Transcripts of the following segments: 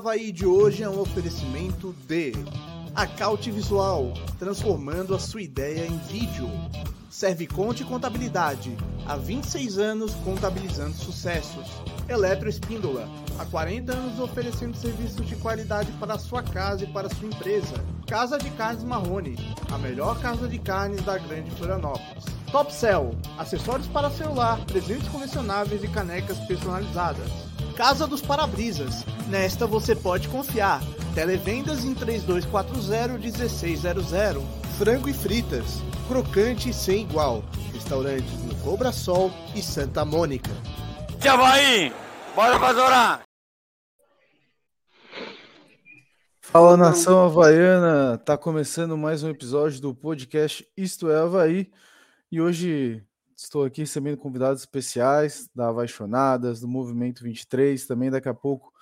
Havaí de hoje é um oferecimento de Acaute Visual, transformando a sua ideia em vídeo. Serviconte Contabilidade, há 26 anos contabilizando sucessos. Eletroespíndola, há 40 anos oferecendo serviços de qualidade para sua casa e para sua empresa. Casa de Carnes Marrone, a melhor casa de carnes da Grande Florianópolis. Top Cell, acessórios para celular, presentes colecionáveis e canecas personalizadas. Casa dos Parabrisas, nesta você pode confiar. Televendas em 3240-1600. Frango e fritas, crocante sem igual. Restaurantes no Cobra Sol e Santa Mônica. De Havaí, bora pra Fala nação havaiana, tá começando mais um episódio do podcast Isto é Havaí. E hoje estou aqui recebendo convidados especiais da Apaixonadas, do Movimento 23, também daqui a pouco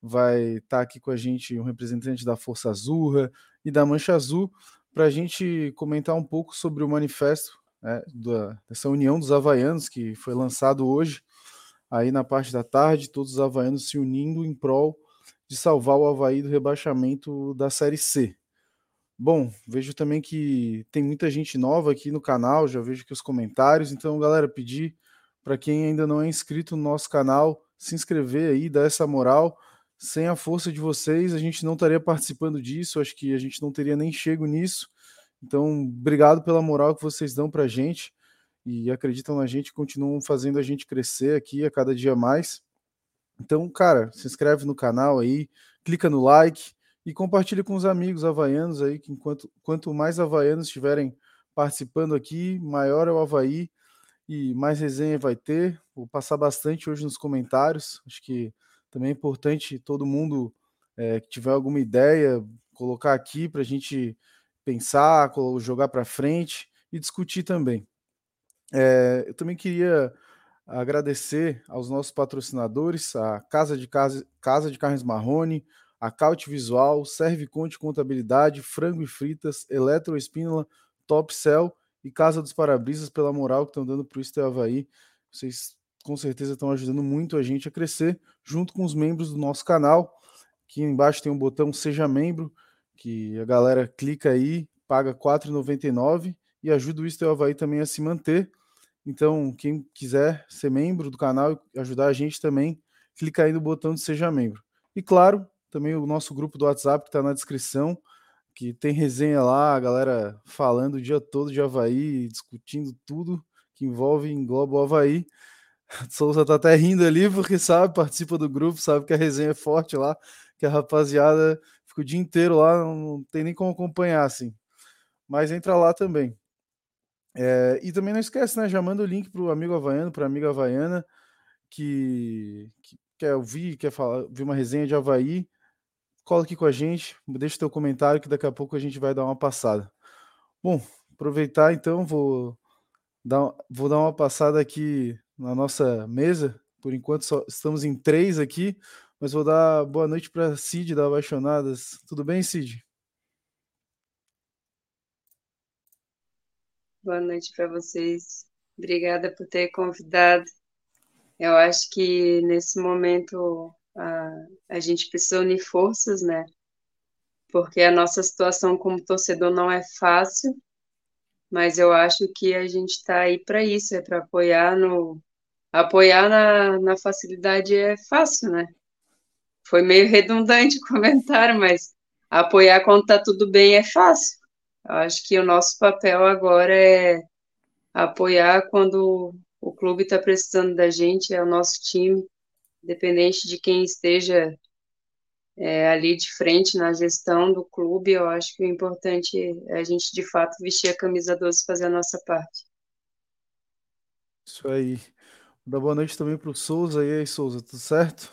vai estar tá aqui com a gente um representante da Força Azurra e da Mancha Azul para a gente comentar um pouco sobre o manifesto né, da, dessa União dos Havaianos que foi lançado hoje, aí na parte da tarde, todos os havaianos se unindo em prol de salvar o Havaí do rebaixamento da Série C. Bom, vejo também que tem muita gente nova aqui no canal, já vejo aqui os comentários, então, galera, pedir para quem ainda não é inscrito no nosso canal, se inscrever aí, dar essa moral. Sem a força de vocês, a gente não estaria participando disso, acho que a gente não teria nem chego nisso. Então, obrigado pela moral que vocês dão para a gente e acreditam na gente, continuam fazendo a gente crescer aqui a cada dia mais. Então, cara, se inscreve no canal aí, clica no like e compartilha com os amigos havaianos aí, que enquanto quanto mais havaianos estiverem participando aqui, maior é o Havaí e mais resenha vai ter. Vou passar bastante hoje nos comentários. Acho que também é importante todo mundo é, que tiver alguma ideia colocar aqui para a gente pensar, jogar para frente e discutir também. É, eu também queria agradecer aos nossos patrocinadores, a Casa de, Casa, Casa de Carnes Marrone, a Caute Visual, Serve Conte Contabilidade, Frango e Fritas, Eletroespínola, Top Cell e Casa dos Parabrisas pela moral que estão dando para o Estel Havaí. Vocês com certeza estão ajudando muito a gente a crescer, junto com os membros do nosso canal. Aqui embaixo tem um botão Seja Membro, que a galera clica aí, paga R$ 4,99 e ajuda o Estel Havaí também a se manter. Então, quem quiser ser membro do canal e ajudar a gente também, clica aí no botão de Seja Membro. E claro, também o nosso grupo do WhatsApp que está na descrição, que tem resenha lá, a galera falando o dia todo de Havaí, discutindo tudo que envolve engloba o Havaí. Souza tá até rindo ali, porque sabe, participa do grupo, sabe que a resenha é forte lá, que a rapaziada fica o dia inteiro lá, não tem nem como acompanhar, assim. Mas entra lá também. É, e também não esquece, né? Já manda o link pro amigo havaiano, pra amiga havaiana, que, que quer ouvir, quer falar, ver uma resenha de Havaí, cola aqui com a gente, deixa teu comentário que daqui a pouco a gente vai dar uma passada. Bom, aproveitar então, vou dar, vou dar uma passada aqui na nossa mesa. Por enquanto só estamos em três aqui, mas vou dar boa noite para Cid da Apaixonadas. Tudo bem, Cid? Boa noite para vocês. Obrigada por ter convidado. Eu acho que nesse momento a, a gente precisa unir forças, né? Porque a nossa situação como torcedor não é fácil, mas eu acho que a gente está aí para isso, é para apoiar no apoiar na, na facilidade é fácil, né? Foi meio redundante o comentário, mas apoiar quando está tudo bem é fácil. Eu acho que o nosso papel agora é apoiar quando o clube está precisando da gente, é o nosso time, independente de quem esteja é, ali de frente na gestão do clube, eu acho que o importante é a gente, de fato, vestir a camisa 12 e fazer a nossa parte. Isso aí. Dar boa noite também para o Souza. E aí, Souza, tudo certo?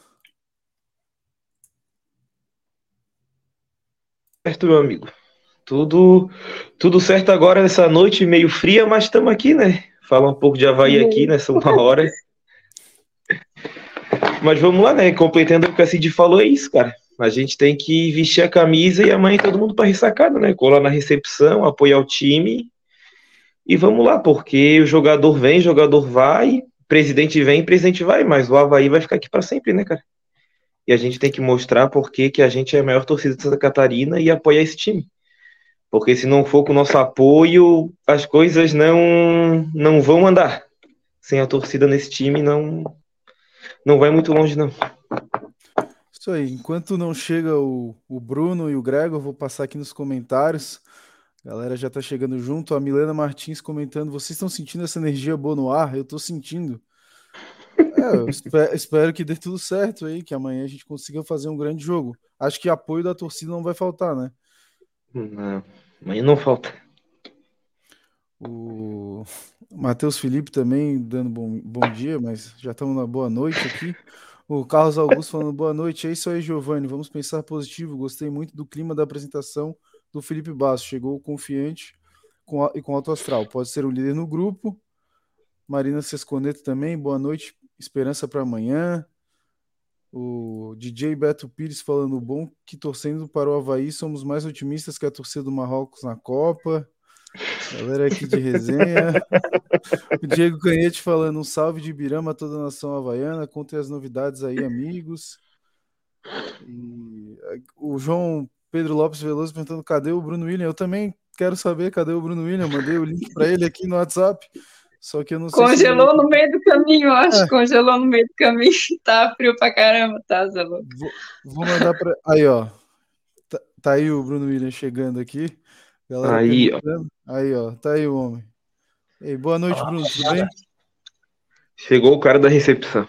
Certo, meu amigo. Tudo, tudo certo agora nessa noite meio fria, mas estamos aqui, né? Falar um pouco de Havaí aqui nessa uma hora. Mas vamos lá, né? Completando o que a Cid falou, é isso, cara. A gente tem que vestir a camisa e amanhã todo mundo para ressacada, né? Colar na recepção, apoiar o time. E vamos lá, porque o jogador vem, o jogador vai, presidente vem, presidente vai, mas o Havaí vai ficar aqui para sempre, né, cara? E a gente tem que mostrar porque que a gente é a maior torcida de Santa Catarina e apoiar esse time. Porque se não for com o nosso apoio, as coisas não, não vão andar. Sem a torcida nesse time, não, não vai muito longe, não. Isso aí. Enquanto não chega o, o Bruno e o Grego, eu vou passar aqui nos comentários. Galera já tá chegando junto. A Milena Martins comentando: vocês estão sentindo essa energia boa no ar? Eu tô sentindo. É, eu espero, espero, que dê tudo certo aí, que amanhã a gente consiga fazer um grande jogo. Acho que apoio da torcida não vai faltar, né? Não, amanhã não falta. O Matheus Felipe também dando bom, bom dia, mas já estamos na boa noite aqui. O Carlos Augusto falando boa noite. É isso aí, Giovanni. Vamos pensar positivo. Gostei muito do clima da apresentação do Felipe Basso. Chegou confiante com, e com alto astral. Pode ser um líder no grupo. Marina Sesconeto também. Boa noite. Esperança para amanhã. O DJ Beto Pires falando bom que torcendo para o Havaí somos mais otimistas que a torcida do Marrocos na Copa. Galera aqui de resenha. o Diego Canhete falando um salve de Ibirama a toda a nação havaiana. Contem as novidades aí, amigos. E o João Pedro Lopes Veloso perguntando cadê o Bruno William. Eu também quero saber cadê o Bruno William. Mandei o link para ele aqui no WhatsApp. Só que eu não Congelou sei. Congelou se... no meio do caminho, eu acho. É. Congelou no meio do caminho. Tá frio pra caramba, tá, Zé Vou, vou mandar pra. Aí, ó. Tá, tá, aí o Bruno William chegando aqui. Galera aí, ó. Aí, ó. Tá aí o homem. Ei, boa noite, Bruno. Tudo bem? Chegou o cara da recepção.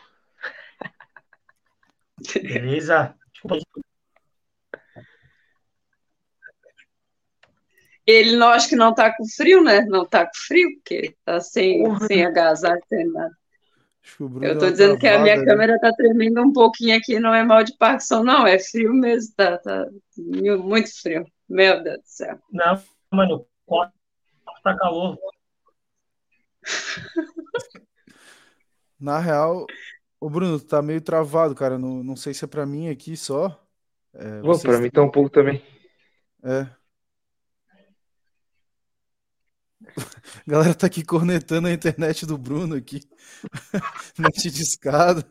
Beleza? Ele não acho que não tá com frio, né? Não tá com frio, porque tá sem, sem agasalho, sem nada. Eu tô dizendo que a minha ali. câmera tá tremendo um pouquinho aqui, não é mal de Parkinson, não, é frio mesmo, tá, tá muito frio. Meu Deus do céu. Não, mano, tá calor. Na real, o Bruno, tá meio travado, cara. Não, não sei se é pra mim aqui só. É, Pô, pra mim tá um pouco também. É. A galera tá aqui cornetando a internet do Bruno aqui. Net de escada.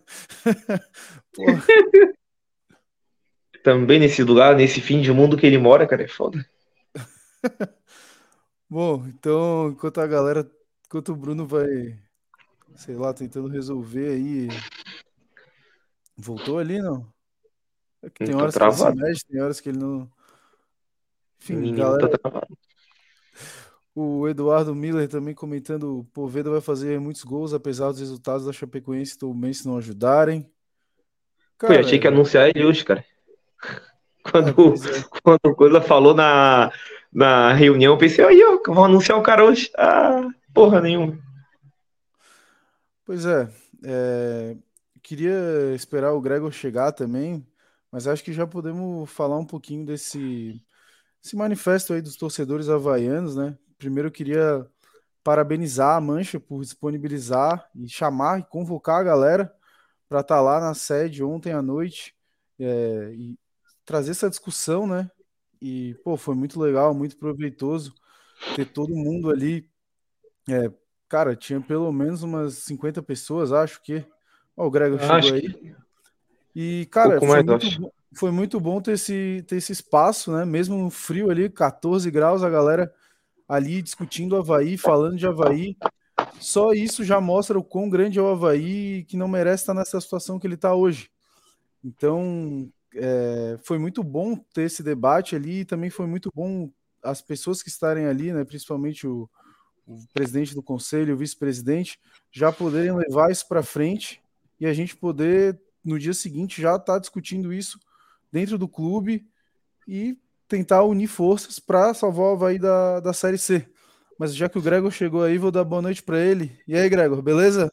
Também nesse lugar, nesse fim de mundo que ele mora, cara, é foda. Bom, então, enquanto a galera, enquanto o Bruno vai, sei lá, tentando resolver aí. Voltou ali, não? É que tem horas que ele se mexe, tem horas que ele não. Enfim, galera. Tá o Eduardo Miller também comentando: o Poveda vai fazer muitos gols, apesar dos resultados da Chapecoense e do Mense não ajudarem. Cara, eu achei que anunciar ele hoje, cara. Quando, é, é. quando o Coisa falou na, na reunião, eu pensei, aí, ó, vão anunciar o cara hoje. Ah, porra nenhuma. Pois é, é, queria esperar o Gregor chegar também, mas acho que já podemos falar um pouquinho desse, desse manifesto aí dos torcedores havaianos, né? Primeiro eu queria parabenizar a Mancha por disponibilizar e chamar e convocar a galera para estar tá lá na sede ontem à noite é, e trazer essa discussão, né? E, pô, foi muito legal, muito proveitoso ter todo mundo ali. É, cara, tinha pelo menos umas 50 pessoas, acho que. Ó, o Gregor chegou aí. Que... E, cara, um foi, muito bom, foi, muito bom, ter esse, ter esse espaço, né? Mesmo no frio ali, 14 graus, a galera ali discutindo Havaí, falando de Havaí. Só isso já mostra o quão grande é o Havaí que não merece estar nessa situação que ele está hoje. Então, é, foi muito bom ter esse debate ali e também foi muito bom as pessoas que estarem ali, né, principalmente o, o presidente do conselho, o vice-presidente, já poderem levar isso para frente e a gente poder, no dia seguinte, já estar tá discutindo isso dentro do clube e tentar unir forças para salvar o Havaí da, da Série C. Mas já que o Gregor chegou aí, vou dar boa noite para ele. E aí, Gregor, beleza?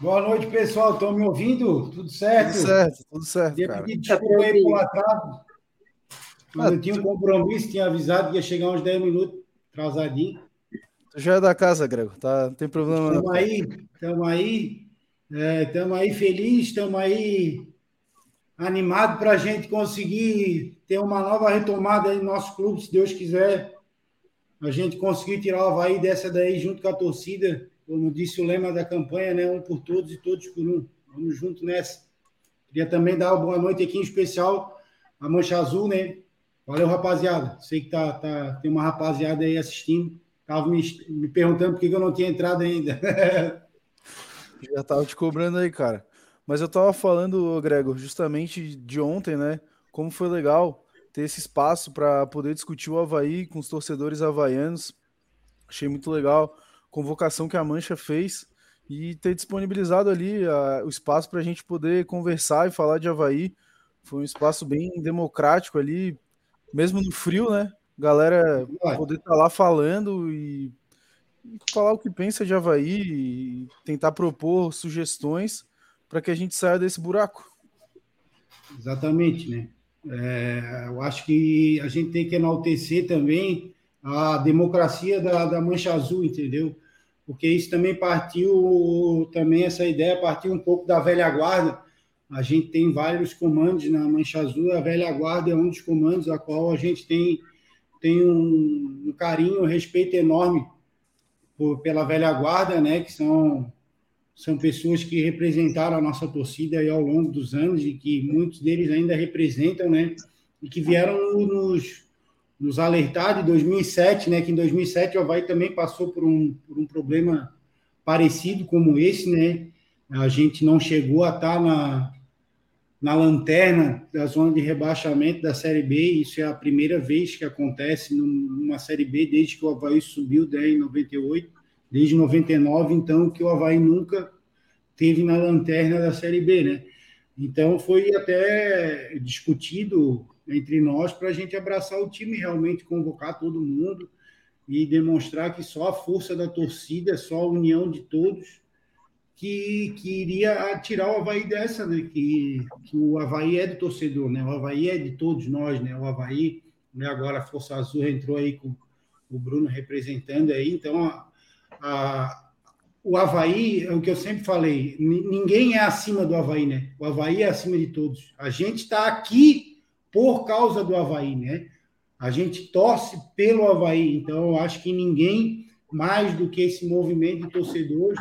Boa noite, pessoal. Estão me ouvindo? Tudo certo? Tudo certo, tudo certo. Queria pedir desculpa aí por atraso. Mas ah, eu tinha um compromisso, tinha avisado que ia chegar uns 10 minutos atrasadinho. Tu já é da casa, Gregor, tá? Não tem problema Estamos aí, estamos aí, estamos é, aí felizes, estamos aí animado para a gente conseguir ter uma nova retomada no nosso clube, se Deus quiser. A gente conseguir tirar o Havaí dessa daí junto com a torcida, como disse o lema da campanha, né? Um por todos e todos por um. Vamos junto nessa. Queria também dar uma boa noite aqui em especial à Mancha Azul, né? Valeu, rapaziada. Sei que tá, tá, tem uma rapaziada aí assistindo. Tava me, me perguntando por que eu não tinha entrado ainda. Já tava te cobrando aí, cara. Mas eu tava falando, Gregor, justamente de ontem, né? Como foi legal ter esse espaço para poder discutir o Havaí com os torcedores havaianos. Achei muito legal a convocação que a Mancha fez e ter disponibilizado ali a, o espaço para a gente poder conversar e falar de Havaí. Foi um espaço bem democrático ali, mesmo no frio, né? Galera poder estar tá lá falando e, e, falar o que pensa de Havaí e tentar propor sugestões para que a gente saia desse buraco. Exatamente, né? É, eu acho que a gente tem que enaltecer também a democracia da, da Mancha Azul, entendeu? porque isso também partiu, também essa ideia partiu um pouco da velha guarda. A gente tem vários comandos na Mancha Azul, a velha guarda é um dos comandos a qual a gente tem, tem um, um carinho, um respeito enorme por, pela velha guarda, né, que são são pessoas que representaram a nossa torcida aí ao longo dos anos e que muitos deles ainda representam, né, e que vieram nos nos alertar de 2007, né, que em 2007 o Havaí também passou por um, por um problema parecido como esse, né? A gente não chegou a estar na, na lanterna da zona de rebaixamento da Série B, isso é a primeira vez que acontece numa Série B desde que o Havaí subiu né, em 98, desde 99, então, que o Havaí nunca teve na lanterna da Série B, né? Então, foi até discutido entre nós para a gente abraçar o time, realmente convocar todo mundo e demonstrar que só a força da torcida, só a união de todos que, que iria tirar o Havaí dessa, né? que, que o Havaí é do torcedor, né? o Havaí é de todos nós, né? o Havaí, né? agora a Força Azul entrou aí com o Bruno representando aí, então a, a, o Havaí, é o que eu sempre falei, ninguém é acima do Havaí, né? O Havaí é acima de todos. A gente está aqui por causa do Havaí, né? A gente torce pelo Havaí, então eu acho que ninguém mais do que esse movimento de torcedores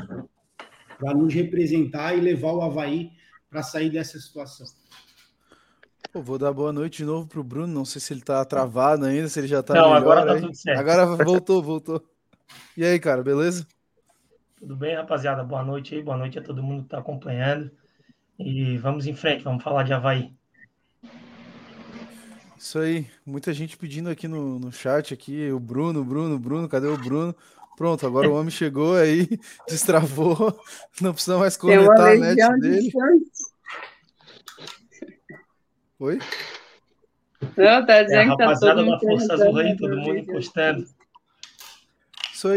para nos representar e levar o Havaí para sair dessa situação. Pô, vou dar boa noite de novo para o Bruno. Não sei se ele está travado ainda, se ele já está. Não, melhor, agora tá tudo certo. Agora voltou, voltou. E aí, cara, beleza? Tudo bem, rapaziada? Boa noite aí, boa noite a todo mundo que está acompanhando. E vamos em frente, vamos falar de Havaí. Isso aí, muita gente pedindo aqui no, no chat aqui, o Bruno, Bruno, Bruno, cadê o Bruno? Pronto, agora o homem chegou aí, destravou, não precisa mais conectar a net dele. Oi? Não, tá dizendo é, que tá todo mundo. Força Azul aí, todo mundo encostando.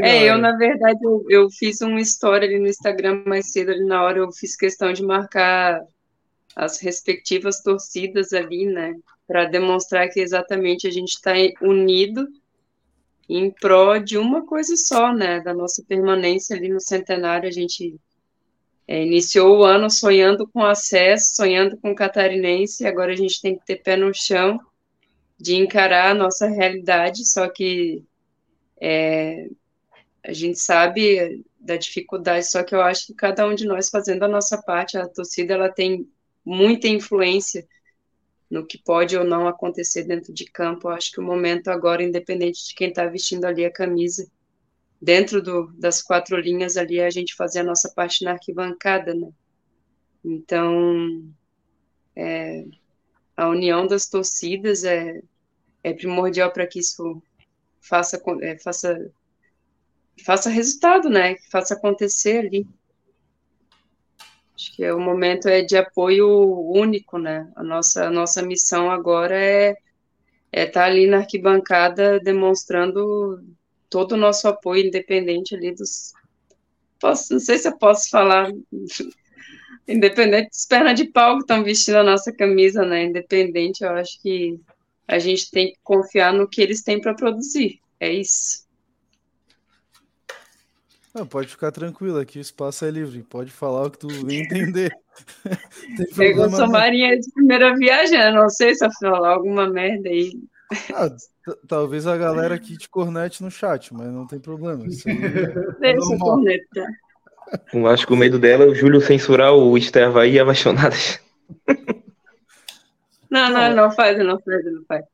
É, eu, na verdade, eu, eu, fiz uma história ali no Instagram mais cedo, ali na hora, eu fiz questão de marcar as respectivas torcidas ali, né? para demonstrar que exatamente a gente está unido em pró de uma coisa só, né? Da nossa permanência ali no centenário, a gente é, iniciou o ano sonhando com acesso, sonhando com o catarinense, e agora a gente tem que ter pé no chão de encarar a nossa realidade, só que é, a gente sabe da dificuldade, só que eu acho que cada um de nós fazendo a nossa parte, a torcida ela tem muita influência no que pode ou não acontecer dentro de campo. Eu acho que o momento agora, independente de quem está vestindo ali a camisa, dentro do, das quatro linhas ali, é a gente fazer a nossa parte na arquibancada, né? Então, é, a união das torcidas é, é primordial para que isso faça, é, faça, faça resultado, né? Que faça acontecer ali. Acho que o momento é de apoio único, né? A nossa, a nossa missão agora é é estar tá ali na arquibancada demonstrando todo o nosso apoio independente ali dos posso, não sei se eu posso falar independente dos pernas de pau que estão vestindo a nossa camisa, né? Independente, eu acho que a gente tem que confiar no que eles têm para produzir. É isso. Não, pode ficar tranquilo, aqui o espaço é livre, pode falar o que tu entender. eu sou marinha de primeira viagem, não sei se eu falar alguma merda aí. Ah, talvez a galera aqui te cornete no chat, mas não tem problema. Isso aí é Deixa corneta. Eu acho que o medo dela é o Júlio censurar o Esteva aí apaixonadas. Não, não, não faz, não faz, não faz.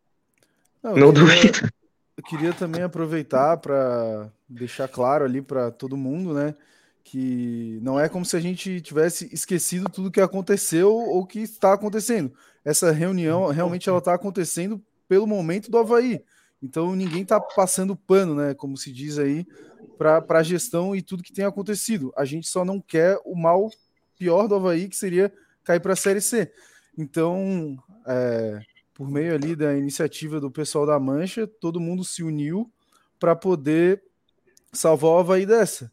Não, não duvido. Eu queria também aproveitar para deixar claro ali para todo mundo, né? Que não é como se a gente tivesse esquecido tudo que aconteceu ou que está acontecendo. Essa reunião realmente ela está acontecendo pelo momento do Havaí. Então ninguém está passando pano, né? Como se diz aí, para a gestão e tudo que tem acontecido. A gente só não quer o mal pior do Havaí, que seria cair para a Série C. Então, é, por meio ali da iniciativa do pessoal da Mancha, todo mundo se uniu para poder salvar o Havaí dessa.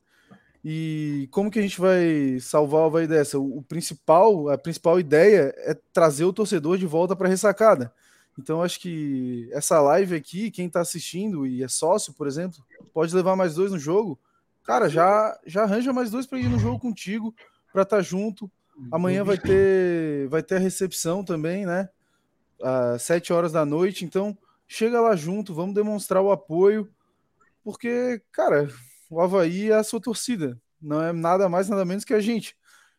E como que a gente vai salvar o Havaí dessa? O, principal, a principal ideia é trazer o torcedor de volta para a ressacada. Então acho que essa live aqui, quem está assistindo e é sócio, por exemplo, pode levar mais dois no jogo. Cara, já já arranja mais dois para ir no jogo contigo, para estar tá junto. Amanhã vai ter vai ter a recepção também, né? às 7 horas da noite. Então, chega lá junto, vamos demonstrar o apoio, porque, cara, o Havaí é a sua torcida, não é nada mais, nada menos que a gente.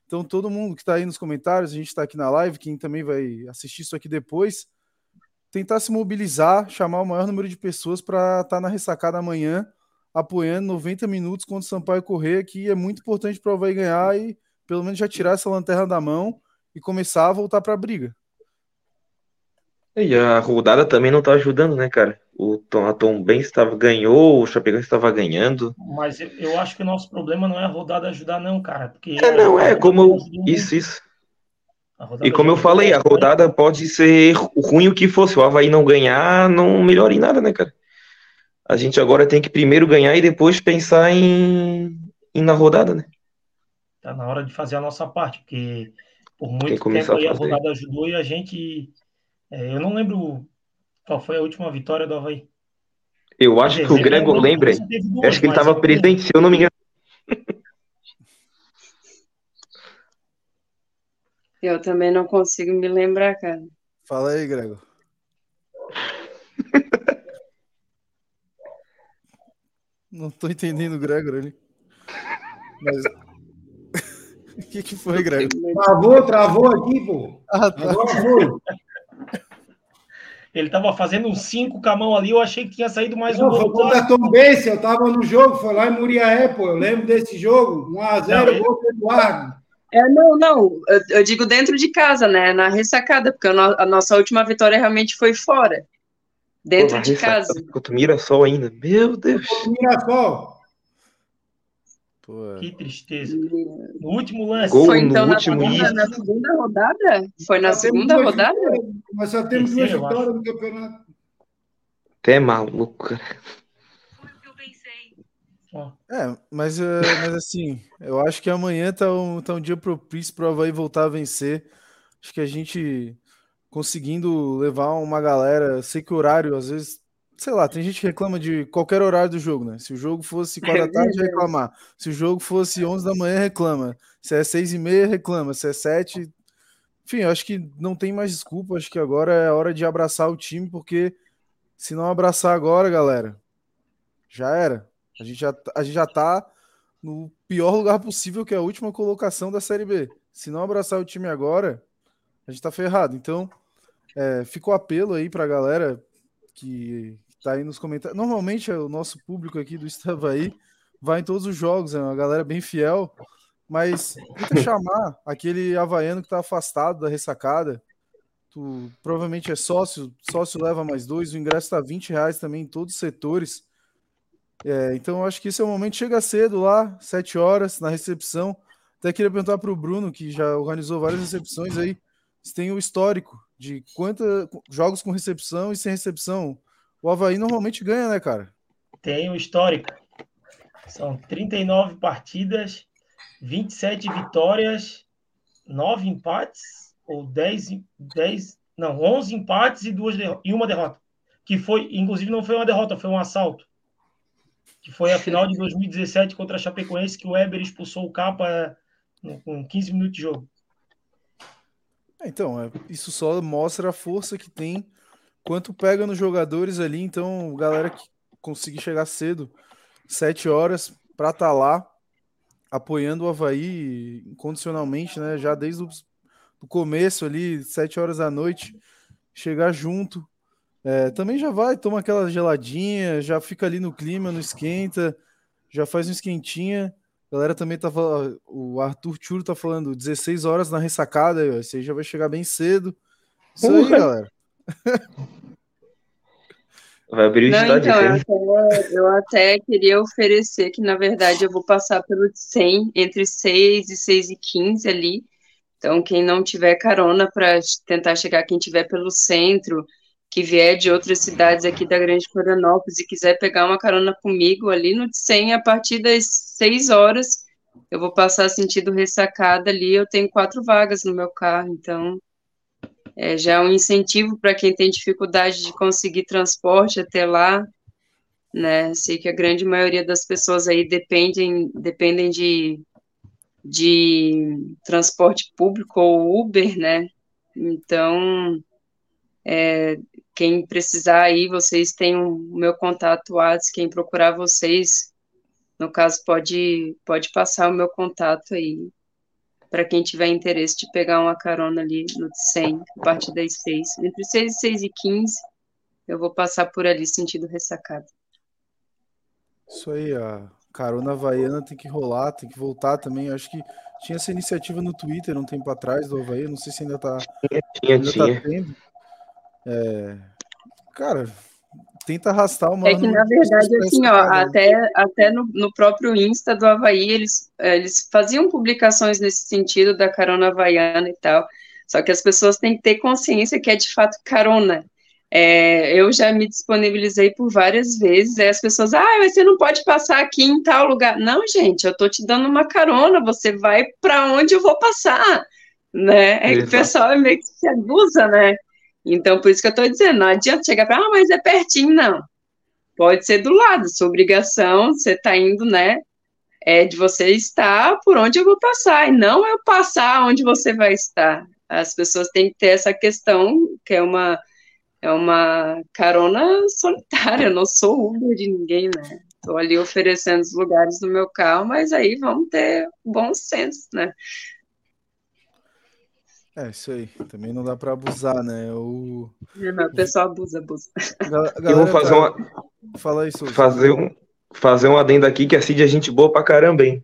Então, todo mundo que está aí nos comentários, a gente está aqui na live, quem também vai assistir isso aqui depois, tentar se mobilizar, chamar o maior número de pessoas para estar tá na ressacada amanhã, apoiando 90 minutos contra o Sampaio Correia, que é muito importante para o Havaí ganhar e pelo menos já tirar essa lanterna da mão e começar a voltar para a briga. E a rodada também não tá ajudando, né, cara? O Tom, a Tom Ben estava ganhou, o Chapecoense estava ganhando. Mas eu, eu, acho que o nosso problema não é a rodada ajudar, não, cara. Porque é, não, é como. Isso, isso. E como eu falei, a rodada pode ser ruim o que fosse. O Havaí não ganhar, não melhora em nada, né, cara? A gente agora tem que primeiro ganhar e depois pensar em, em na rodada, né? Tá na hora de fazer a nossa parte, porque por muito tempo a, a rodada ajudou e a gente é, eu não lembro qual foi a última vitória do Havaí. Eu acho que o Grego lembra. Acho que ele estava presente, se eu não me engano. Eu também não consigo me lembrar, cara. Fala aí, Grego. não tô entendendo o Gregor ali. Mas... o que, que foi, Grego? Travou, travou aqui, pô. Ah, tá. Agora foi. Ele estava fazendo um 5 com a mão ali, eu achei que tinha saído mais não, um gol. Foi contra Tom Bense, eu estava no jogo, foi lá em Muriaé, pô. Eu lembro desse jogo, 1x0, gol do Eduardo. É, não, não, eu, eu, digo dentro de casa, né? Na ressacada, porque a nossa última vitória realmente foi fora. Dentro Pô, de casa. Contra o Mirassol ainda. Meu Deus. Contra o Mirassol. Pô. Que tristeza. No último lance. Gol Foi então na segunda, na, segunda, rodada? Foi na segunda rodada? Mas só temos duas vitórias no campeonato. Até maluco, É, mas, eh, mas assim, eu acho que amanhã tá um, tá um dia propício para o Havaí voltar a vencer. Acho que a gente conseguindo levar uma galera, sei que o horário às vezes sei lá, tem gente que reclama de qualquer horário do jogo, né? Se o jogo fosse 4 da tarde, reclamar. Se o jogo fosse 11 da manhã, reclama. Se é 6 e meia, reclama. Se é 7... Enfim, eu acho que não tem mais desculpa. Acho que agora é a hora de abraçar o time, porque se não abraçar agora, galera, já era. A gente já, a gente já tá no pior lugar possível, que é a última colocação da Série B. Se não abraçar o time agora, a gente tá ferrado. Então, é, fica o apelo aí pra galera que tá aí nos comentários. Normalmente é o nosso público aqui do Estavaí vai em todos os jogos, é uma galera bem fiel, mas tenta chamar aquele havaiano que tá afastado da ressacada. Tu provavelmente é sócio, sócio leva mais dois, o ingresso tá 20 reais também em todos os setores. É, então eu acho que esse é o momento, chega cedo lá, 7 horas, na recepção. Até queria perguntar para o Bruno, que já organizou várias recepções aí, se tem o histórico de quantos jogos com recepção e sem recepção o Havaí normalmente ganha, né, cara? Tem o histórico. São 39 partidas, 27 vitórias, 9 empates, ou 10, 10 não, 11 empates e, duas e uma derrota. Que foi, inclusive, não foi uma derrota, foi um assalto. Que foi a final de 2017 contra a Chapecoense, que o Weber expulsou o Capa com 15 minutos de jogo. É, então, é, isso só mostra a força que tem quanto pega nos jogadores ali, então, galera que conseguir chegar cedo, sete horas, para estar tá lá apoiando o Havaí incondicionalmente, né? Já desde o começo ali, sete horas da noite, chegar junto. É, também já vai, toma aquela geladinha, já fica ali no clima, não esquenta, já faz um esquentinha. A galera também tá falando, o Arthur Churo tá falando 16 horas na ressacada, aí, ó, esse aí já vai chegar bem cedo. Isso aí, galera. Vai abrir o Não, então, eu até, eu até queria oferecer que, na verdade, eu vou passar pelo 100, entre 6 e 6 e 15 ali. Então, quem não tiver carona para tentar chegar, quem tiver pelo centro, que vier de outras cidades aqui da Grande Florianópolis e quiser pegar uma carona comigo ali no 100, a partir das 6 horas, eu vou passar sentido ressacada ali. Eu tenho quatro vagas no meu carro, então é, já é um incentivo para quem tem dificuldade de conseguir transporte até lá, né? Sei que a grande maioria das pessoas aí dependem, dependem de, de transporte público ou Uber, né? Então, é, quem precisar aí, vocês têm o meu contato WhatsApp, quem procurar vocês, no caso, pode, pode passar o meu contato aí, para quem tiver interesse de pegar uma carona ali no 100, a partir das 6. Entre 6 e 6 e 15, eu vou passar por ali, sentido ressacado. Isso aí, a carona havaiana tem que rolar, tem que voltar também. Acho que tinha essa iniciativa no Twitter um tempo atrás do Havaí, não sei se ainda tá, Tinha, ainda tá tinha. tendo. É, Cara, tenta arrastar o É maior que, número na verdade, assim, ó, até, até no, no próprio Insta do Havaí, eles, eles faziam publicações nesse sentido da carona havaiana e tal, só que as pessoas têm que ter consciência que é de fato carona. É, eu já me disponibilizei por várias vezes, aí as pessoas, ah, mas você não pode passar aqui em tal lugar. Não, gente, eu tô te dando uma carona, você vai para onde eu vou passar, né? É que o pessoal é meio que se abusa, né? Então, por isso que eu tô dizendo, não adianta chegar para, ah, mas é pertinho, não. Pode ser do lado, sua obrigação, você tá indo, né? É de você estar por onde eu vou passar, e não eu passar onde você vai estar. As pessoas têm que ter essa questão, que é uma, é uma carona solitária, eu não sou Uber de ninguém, né? Estou ali oferecendo os lugares no meu carro, mas aí vamos ter bom senso, né? É, isso aí. Também não dá pra abusar, né? O... Não, o pessoal abusa, abusa. a gal- a Eu vou galera fazer uma, Fala isso. fazer um, fazer um adendo aqui que a Cid é gente boa pra caramba, hein?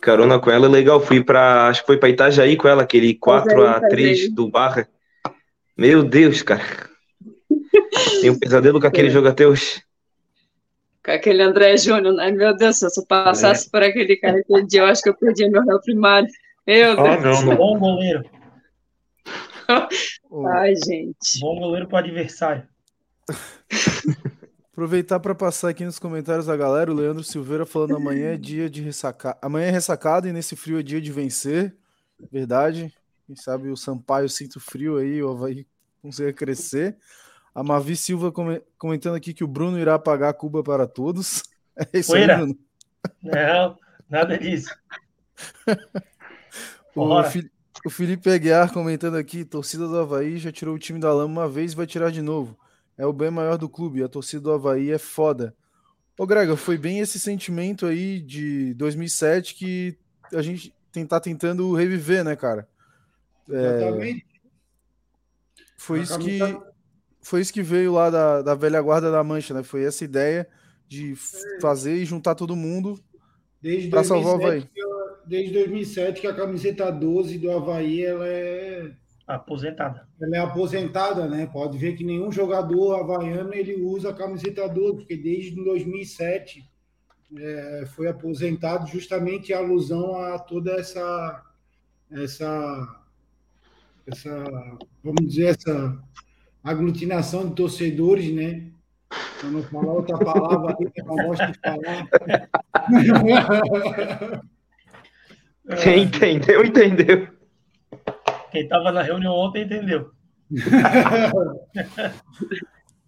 Carona com ela é legal. Fui pra. Acho que foi pra Itajaí com ela, aquele 4x3 Itajaí. do Barra. Meu Deus, cara. Tem um pesadelo com aquele É. jogo até hoje. Com aquele André Júnior, né? Meu Deus, se eu passasse por aquele cara aquele dia, eu acho que eu perdia meu réu primário. Meu Deus. Ah, não, não. Bom goleiro. O- Ai, gente. Bom goleiro para adversário. Aproveitar para passar aqui nos comentários da galera, o Leandro Silveira falando amanhã é dia de ressacar. Amanhã é ressacado e nesse frio é dia de vencer. Verdade. Quem sabe o Sampaio sinta o frio aí, o Havaí consiga crescer. A Mavi Silva come- comentando aqui que o Bruno irá pagar a Cuba para todos. É isso aí, Poeira. Bruno. Não, nada disso. O, Bora. O Felipe Aguiar comentando aqui, torcida do Havaí já tirou o time da lama uma vez e vai tirar de novo. É o bem maior do clube, a torcida do Havaí é foda. Ô Grega, foi bem esse sentimento aí de 2007 que a gente tá tentando reviver, né, cara? Exatamente. Foi A isso que, foi isso que veio lá da, da velha guarda da Mancha, né? Foi essa ideia de f- fazer e juntar todo mundo pra salvar o 2007, que eu- desde 2007 que a camiseta 12 do Havaí ela é, Aposentada. ela é aposentada, né? Pode ver que nenhum jogador havaiano ele usa a camiseta 12, porque desde 2007 é, foi aposentado justamente em alusão a toda essa essa essa vamos dizer essa aglutinação de torcedores, né? Para não falar outra palavra aí que eu não gosto de falar. Quem entendeu, entendeu. Quem estava na reunião ontem entendeu.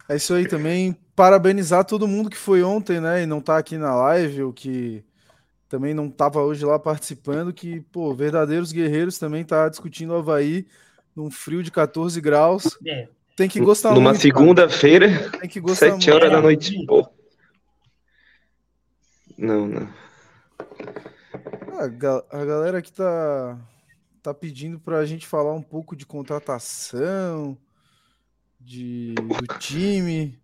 É isso aí também. Parabenizar todo mundo que foi ontem, né? E não tá aqui na live, ou que também não tava hoje lá participando, que, pô, verdadeiros guerreiros também tá discutindo o Havaí num frio de 14 graus. É, Tem que gostar Numa muito. segunda-feira, cara. Tem que gostar sete muito. horas da É, noite. Pô. Não, não. Ga- a galera que tá, tá pedindo para a gente falar um pouco de contratação, de, do time.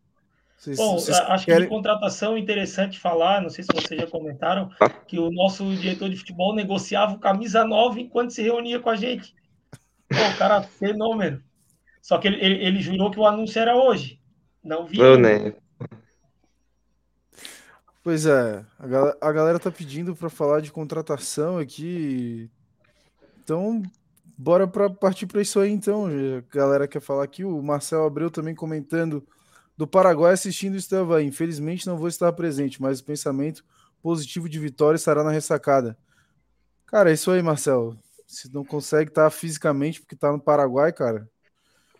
Vocês, Bom, vocês acho querem... que de contratação é interessante falar, não sei se vocês já comentaram, que o nosso diretor de futebol negociava o camisa 9 enquanto se reunia com a gente. Pô, o cara fenômeno. Só que ele, ele, ele, jurou que o anúncio era hoje. Não vi. Eu, né? Pois é, a galera, a galera tá pedindo para falar de contratação aqui. Então, bora para partir para isso aí então. A galera quer falar aqui, o Marcel Abreu também comentando do Paraguai assistindo isso do Infelizmente não vou estar presente, mas o pensamento positivo de vitória estará na ressacada. Cara, é isso aí, Marcel. Se não consegue estar fisicamente porque está no Paraguai, cara,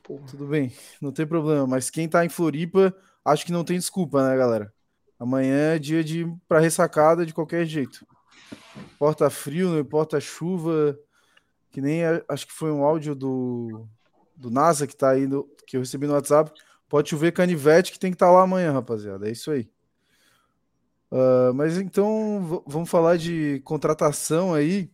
Porra. tudo bem, não tem problema. Mas quem está em Floripa, acho que não tem desculpa, né, galera? Amanhã é dia de para ressacada de qualquer jeito. Importa frio, não importa chuva, que nem acho que foi um áudio do, do NASA que tá aí no, que eu recebi no WhatsApp. Pode chover canivete que tem que estar tá lá amanhã, rapaziada. É isso aí. Uh, mas então vamos falar de contratação aí.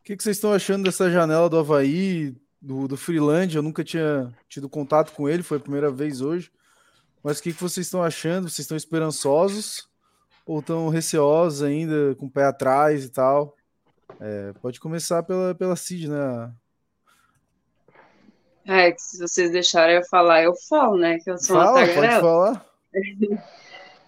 O que, que, vocês estão achando dessa janela do Havaí, do, do Freeland? Eu nunca tinha tido contato com ele, foi a primeira vez hoje. Mas o que, que vocês estão achando? Vocês estão esperançosos ou estão receosos ainda, com o pé atrás e tal? É, pode começar pela, pela Cid, né? É, que se vocês deixarem eu falar, eu falo, né? Que eu sou Fala, uma tagarela. pode falar.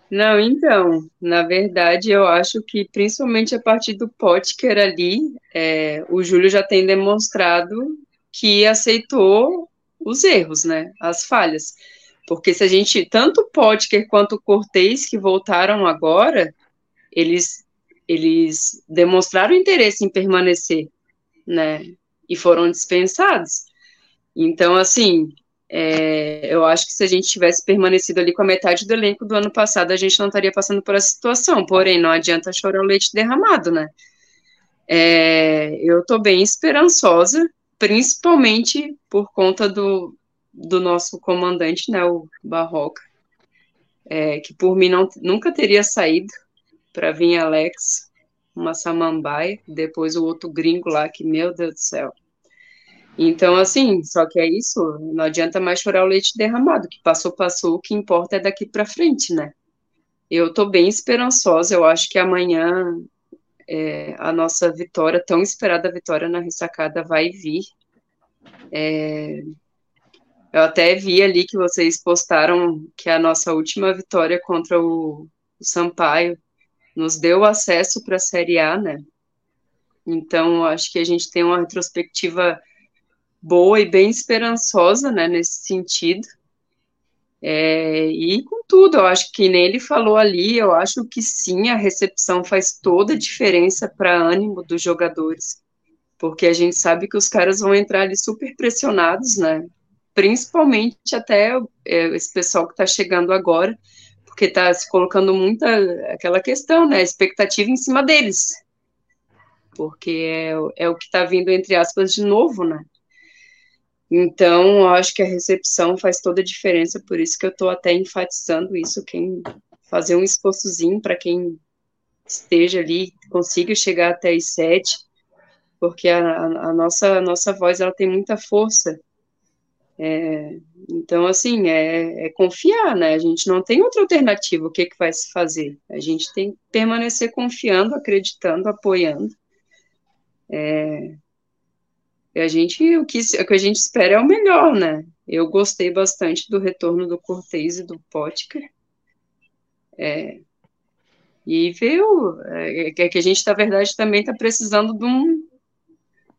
Não, então, na verdade, eu acho que principalmente a partir do Potker ali, é, o Júlio já tem demonstrado que aceitou os erros, né? As falhas. Porque se a gente, tanto Potker quanto Cortez, que voltaram agora, eles, eles demonstraram interesse em permanecer, né? E foram dispensados. Então, assim, é, eu acho que se a gente tivesse permanecido ali com a metade do elenco do ano passado, a gente não estaria passando por essa situação. Porém, não adianta chorar o leite derramado, né? É, eu estou bem esperançosa, principalmente por conta do, do nosso comandante, né, o Barroca, é, que por mim não, nunca teria saído para vir Alex, uma samambaia, depois o outro gringo lá, que, meu Deus do céu. Então, assim, só que é isso, não adianta mais chorar o leite derramado, que passou, passou, o que importa é daqui para frente, né? Eu estou bem esperançosa, eu acho que amanhã é, a nossa vitória, tão esperada vitória na ressacada, vai vir. É, eu até vi ali que vocês postaram que a nossa última vitória contra o, o Sampaio nos deu acesso para a Série A, né? Então, acho que a gente tem uma retrospectiva boa e bem esperançosa, né, nesse sentido. É, e com tudo, eu acho que nem ele falou ali, eu acho que sim, a recepção faz toda a diferença para ânimo dos jogadores, porque a gente sabe que os caras vão entrar ali super pressionados, né? Principalmente até é, esse pessoal que está chegando agora, porque está se colocando muita aquela questão, né, expectativa em cima deles, porque é, é o que está vindo, entre aspas, de novo, né. Então, eu acho que a recepção faz toda a diferença, por isso que eu estou até enfatizando isso, quem fazer um esforçozinho para quem esteja ali, consiga chegar até as sete, porque a, a, nossa, a nossa voz, ela tem muita força, é, então, assim, é, é, confiar, né? A gente não tem outra alternativa. O que, que vai se fazer? A gente tem que permanecer confiando, acreditando, apoiando. É, a gente, o que, o que a gente espera é o melhor, né? Eu gostei bastante do retorno do Cortez e do Potker. É, e viu, é, é que a gente, na verdade, também está precisando de um,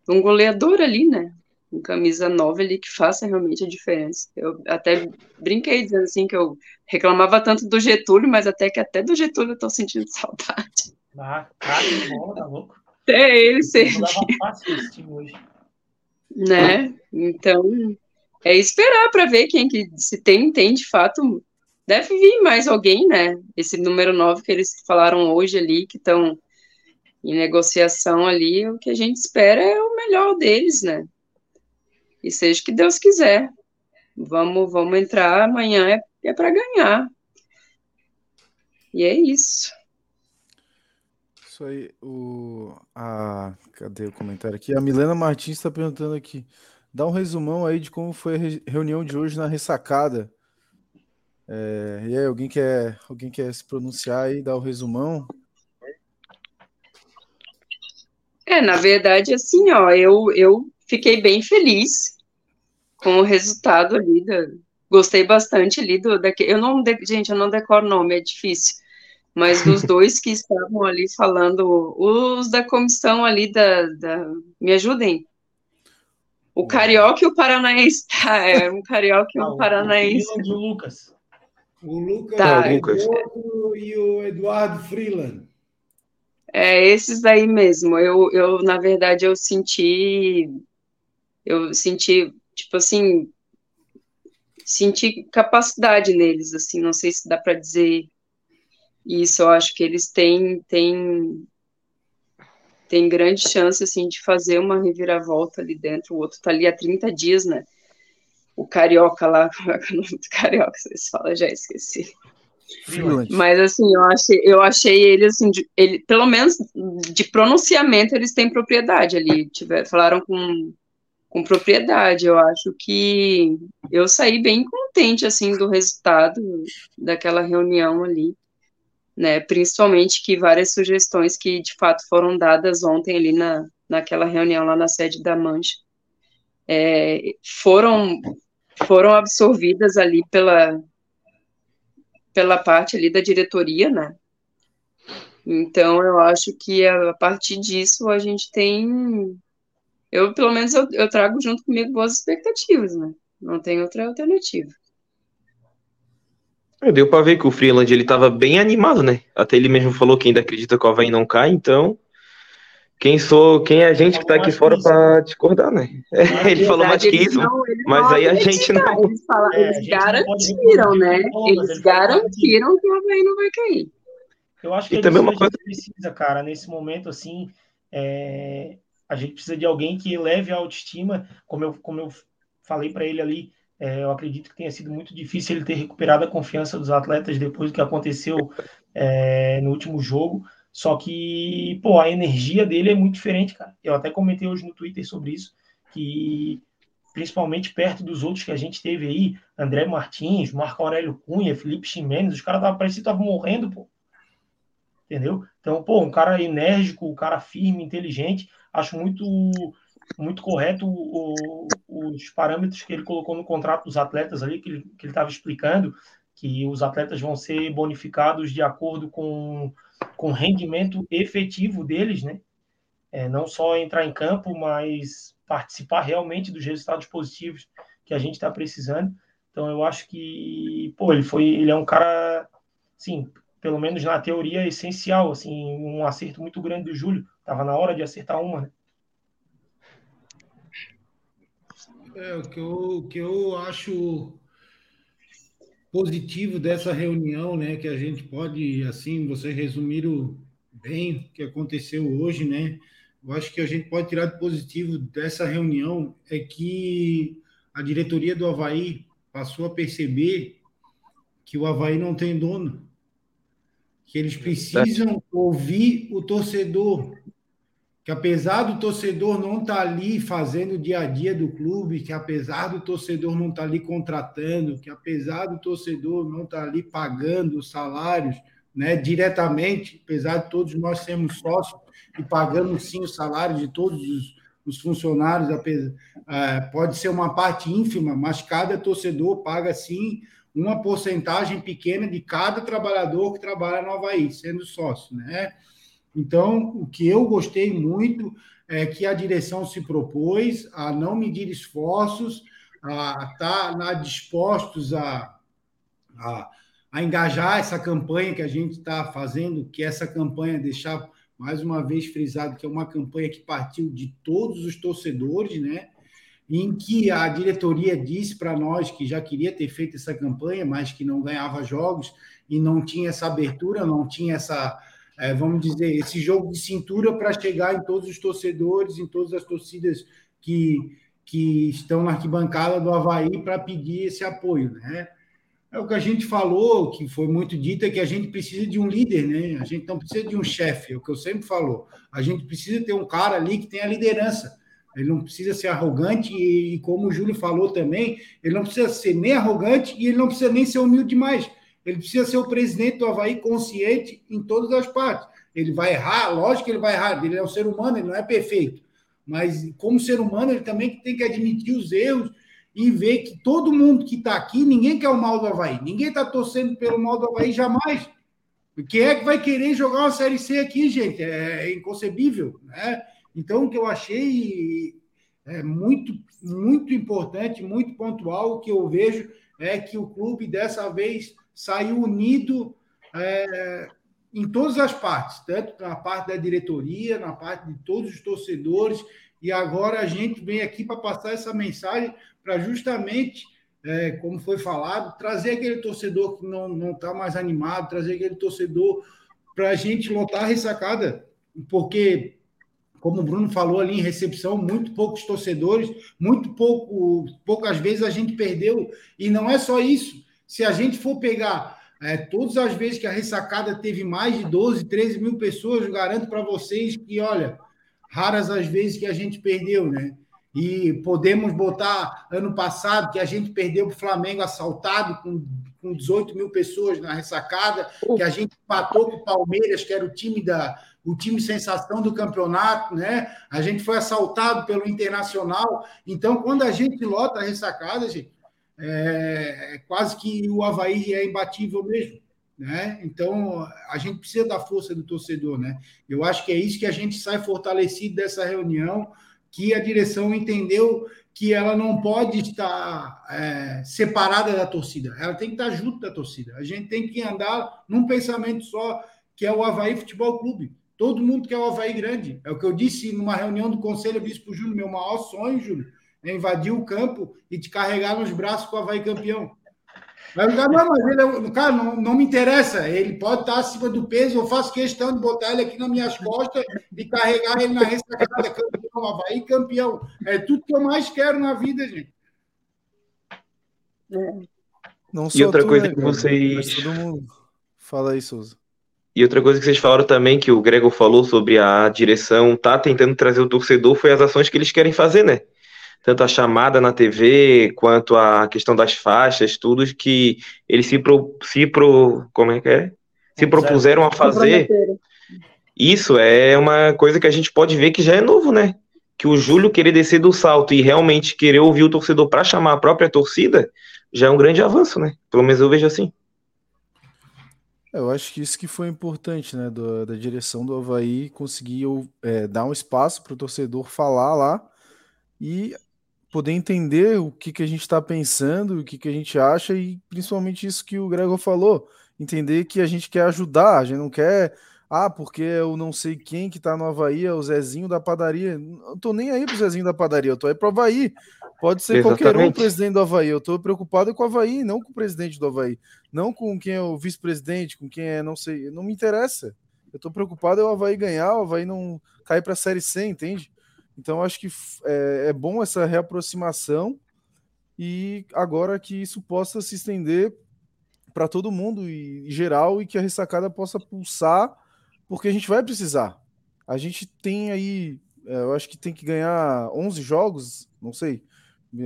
de um goleador ali, né? Com camisa nova ali que faça realmente a diferença. Eu até brinquei dizendo assim que eu reclamava tanto do Getúlio, mas até que até do Getúlio eu tô sentindo saudade. Ah, cara, que bom, tá louco? Até ele servia. Né? Então, é esperar para ver quem que se tem, tem de fato. Deve vir mais alguém, né? Esse número 9 que eles falaram hoje ali, que estão em negociação ali, o que a gente espera é o melhor deles, né? E seja o que Deus quiser. Vamos, vamos entrar amanhã é, é para ganhar. E é isso. Isso aí, o. A... Cadê o comentário aqui? A Milena Martins está perguntando aqui. Dá um resumão aí de como foi a reunião de hoje na ressacada. É... E aí, alguém quer, alguém quer se pronunciar aí, dar o resumão? É, na verdade, assim, ó, eu, eu fiquei bem feliz com o resultado ali. Da... Gostei bastante ali do. Daqui... Eu não. Gente, eu não decoro o nome, é difícil mas dos dois que estavam ali falando, os da comissão ali da, da me ajudem. O Carioca e o Paranaense, tá? É, um Carioca e um ah, Paranaense. O Lucas. O Lucas, tá. o Lucas. e o Eduardo Freeland. É, esses daí mesmo. Eu, eu, na verdade, eu senti, eu senti, tipo assim, senti capacidade neles, assim, não sei se dá para dizer isso eu acho que eles têm, têm, têm grande chance, assim, de fazer uma reviravolta ali dentro. O outro está ali há 30 dias, né? O Carioca lá, como é, é o nome do Carioca? Vocês falam, já esqueci. Mas assim, eu achei, eu achei ele assim, de, ele, pelo menos de pronunciamento eles têm propriedade ali, tiver, falaram com, com propriedade. Eu acho que eu saí bem contente assim do resultado daquela reunião ali né? Principalmente que várias sugestões que de fato foram dadas ontem ali na, naquela reunião lá na sede da Mancha é, foram foram absorvidas ali pela pela parte ali da diretoria, né? Então eu acho que a, a partir disso a gente tem eu pelo menos eu, eu trago junto comigo boas expectativas, né? Não tem outra alternativa. É, deu para ver que o Freeland ele estava bem animado, né? Até ele mesmo falou que ainda acredita que o Havaí não cai, então quem sou, quem é a gente que está aqui fora para discordar, né? É, ele falou mais que isso, não, mas aí a gente não. Eles, falam, é, eles garantiram, né? Eles garantiram que o Havaí não vai cair. Eu acho que e também uma coisa... precisa, cara, nesse momento assim, é... a gente precisa de alguém que leve a autoestima, como eu, como eu falei para ele ali, é, eu acredito que tenha sido muito difícil ele ter recuperado a confiança dos atletas depois do que aconteceu é, no último jogo. Só que, pô, a energia dele é muito diferente, cara. Eu até comentei hoje no Twitter sobre isso, que principalmente perto dos outros que a gente teve aí, André Martins, Marco Aurélio Cunha, Felipe Ximenes, os caras pareciam que estavam morrendo, pô. Entendeu? Então, pô, um cara enérgico, um cara firme, inteligente, acho muito muito correto o, os parâmetros que ele colocou no contrato dos atletas ali, que ele estava explicando, que os atletas vão ser bonificados de acordo com, com o rendimento efetivo deles, né? É, não só entrar em campo, mas participar realmente dos resultados positivos que a gente está precisando. Então eu acho que, pô, ele foi, ele é um cara, sim, pelo menos na teoria essencial, assim, um acerto muito grande do Júlio. Tava na hora de acertar uma, né? É, o, que eu, o que eu acho positivo dessa reunião, né, que a gente pode, assim, vocês resumiram bem o que aconteceu hoje, né? Eu acho que a gente pode tirar de positivo dessa reunião é que a diretoria do Havaí passou a perceber que o Havaí não tem dono, que eles precisam ouvir o torcedor, que apesar do torcedor não estar tá ali fazendo o dia a dia do clube, que apesar do torcedor não estar tá ali contratando, que apesar do torcedor não estar tá ali pagando os salários né, diretamente, apesar de todos nós sermos sócios e pagando sim o salário de todos os, os funcionários, apesar, é, pode ser uma parte ínfima, mas cada torcedor paga sim uma porcentagem pequena de cada trabalhador que trabalha no Havaí, sendo sócio, né? Então, o que eu gostei muito é que a direção se propôs a não medir esforços, a estar tá dispostos a, a, a, engajar essa campanha que a gente está fazendo, que essa campanha deixar mais uma vez frisado que é uma campanha que partiu de todos os torcedores, né? Em que a diretoria disse para nós que já queria ter feito essa campanha, mas que não ganhava jogos e não tinha essa abertura, não tinha essa é, vamos dizer, esse jogo de cintura para chegar em todos os torcedores, em todas as torcidas que, que estão na arquibancada do Havaí para pedir esse apoio, né? é o que a gente falou, que foi muito dito, é que a gente precisa de um líder, né? A gente não precisa de um chefe, é o que eu sempre falo. A gente precisa ter um cara ali que tenha liderança. Ele não precisa ser arrogante e, como o Júlio falou também, ele não precisa ser nem arrogante e ele não precisa nem ser humilde demais. Ele precisa ser o presidente do Havaí consciente em todas as partes. Ele vai errar, lógico que ele vai errar, ele é um ser humano, ele não é perfeito. Mas, como ser humano, ele também tem que admitir os erros e ver que todo mundo que está aqui, ninguém quer o mal do Havaí. Ninguém está torcendo pelo mal do Havaí jamais. Quem é que vai querer jogar uma Série C aqui, gente? É inconcebível. Né? Então, o que eu achei é muito, muito importante, muito pontual, o que eu vejo é que o clube dessa vez saiu unido é, em todas as partes, tanto na parte da diretoria, na parte de todos os torcedores, e agora a gente vem aqui para passar essa mensagem para justamente, é, como foi falado, trazer aquele torcedor que não está mais animado, trazer aquele torcedor para a gente lotar a ressacada, porque, como o Bruno falou ali em recepção, muito poucos torcedores, muito pouco, poucas vezes a gente perdeu, e não é só isso. Se a gente for pegar é, todas as vezes que a ressacada teve mais de 12, 13 mil pessoas, eu garanto para vocês que, olha, raras as vezes que a gente perdeu, né? E podemos botar ano passado que a gente perdeu para o Flamengo assaltado com, com 18 mil pessoas na ressacada, que a gente empatou com o Palmeiras, que era o time da o time sensação do campeonato, né? A gente foi assaltado pelo Internacional. Então, quando a gente lota a ressacada, gente, é, é quase que o Havaí é imbatível mesmo. Né? Então, a gente precisa da força do torcedor. Né? Eu acho que é isso que a gente sai fortalecido dessa reunião que a direção entendeu que ela não pode estar é, separada da torcida, ela tem que estar junto da torcida. A gente tem que andar num pensamento só, que é o Havaí Futebol Clube. Todo mundo quer o Havaí grande. É o que eu disse numa reunião do conselho, eu disse para o Júnior, meu maior sonho, Júnior, é invadir o campo e te carregar nos braços com o Havaí campeão. Vai não, mas ele, é cara, não, não me interessa. Ele pode estar acima do peso. Eu faço questão de botar ele aqui nas minhas costas e carregar ele na ressacada. Campeão, Havaí, campeão. É tudo que eu mais quero na vida, gente. Não e outra tu, coisa né, que vocês. Todo mundo. Fala aí, Souza. E outra coisa que vocês falaram também, que o Gregor falou sobre a direção tá tentando trazer o torcedor, foi as ações que eles querem fazer, né? tanto a chamada na TV quanto a questão das faixas, tudo que eles se pro, se pro, como é que é? Se propuseram a fazer. Isso é uma coisa que a gente pode ver que já é novo, né? Que o Júlio querer descer do salto e realmente querer ouvir o torcedor para chamar a própria torcida já é um grande avanço, né? Pelo menos eu vejo assim. Eu acho que isso que foi importante, né, do, da direção do Havaí conseguir é, dar um espaço para o torcedor falar lá e poder entender o que, que a gente está pensando, o que, que a gente acha e principalmente isso que o Gregor falou, entender que a gente quer ajudar, a gente não quer, ah, porque eu não sei quem que tá no Havaí, é o Zezinho da padaria. Não tô nem aí pro Zezinho da padaria, eu tô aí pro Havaí. Pode ser Exatamente. qualquer um presidente do Havaí. Eu tô preocupado com o Havaí, não com o presidente do Havaí. Não com quem é o vice-presidente, com quem é, não sei, não me interessa. Eu tô preocupado é o Havaí ganhar, o Havaí não cair pra Série C, entende? Então, acho que é, é bom essa reaproximação e agora que isso possa se estender para todo mundo e, geral e que a ressacada possa pulsar, porque a gente vai precisar. A gente tem aí, é, eu acho que tem que ganhar 11 jogos, não sei.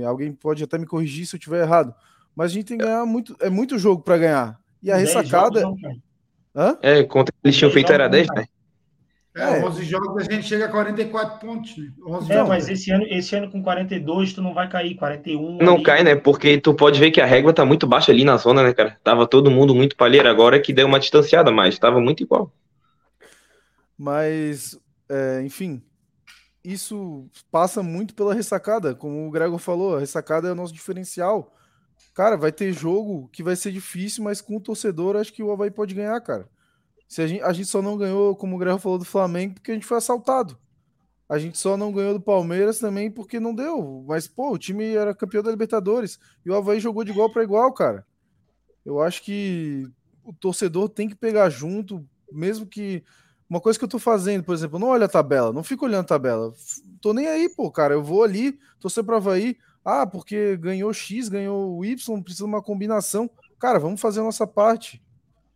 Alguém pode até me corrigir se eu estiver errado, mas a gente tem que ganhar muito, é muito jogo para ganhar. E a ressacada. Jogos, Hã? É, contra eles tinham feito era 10, né? É, é, 11 jogos a gente chega a 44 pontos. Né? 11 é, jogos. mas esse ano, esse ano com 42 tu não vai cair, 41. Não ali. cai, né? Porque tu pode ver que a régua tá muito baixa ali na zona, né, cara? Tava todo mundo muito palheiro, agora é que deu uma distanciada, mas tava muito igual. Mas, é, enfim, isso passa muito pela ressacada, como o Gregor falou, a ressacada é o nosso diferencial. Cara, vai ter jogo que vai ser difícil, mas com o torcedor acho que o Havaí pode ganhar, cara. Se a, gente, a gente só não ganhou, como o Guerra falou, do Flamengo, porque a gente foi assaltado. A gente só não ganhou do Palmeiras também porque não deu. Mas, pô, o time era campeão da Libertadores. E o Havaí jogou de igual para igual, cara. Eu acho que o torcedor tem que pegar junto, mesmo que. Uma coisa que eu tô fazendo, por exemplo, não olha a tabela, não fico olhando a tabela. Tô nem aí, pô, cara. Eu vou ali, torcer para Havaí. Ah, porque ganhou X, ganhou Y, precisa de uma combinação. Cara, vamos fazer a nossa parte.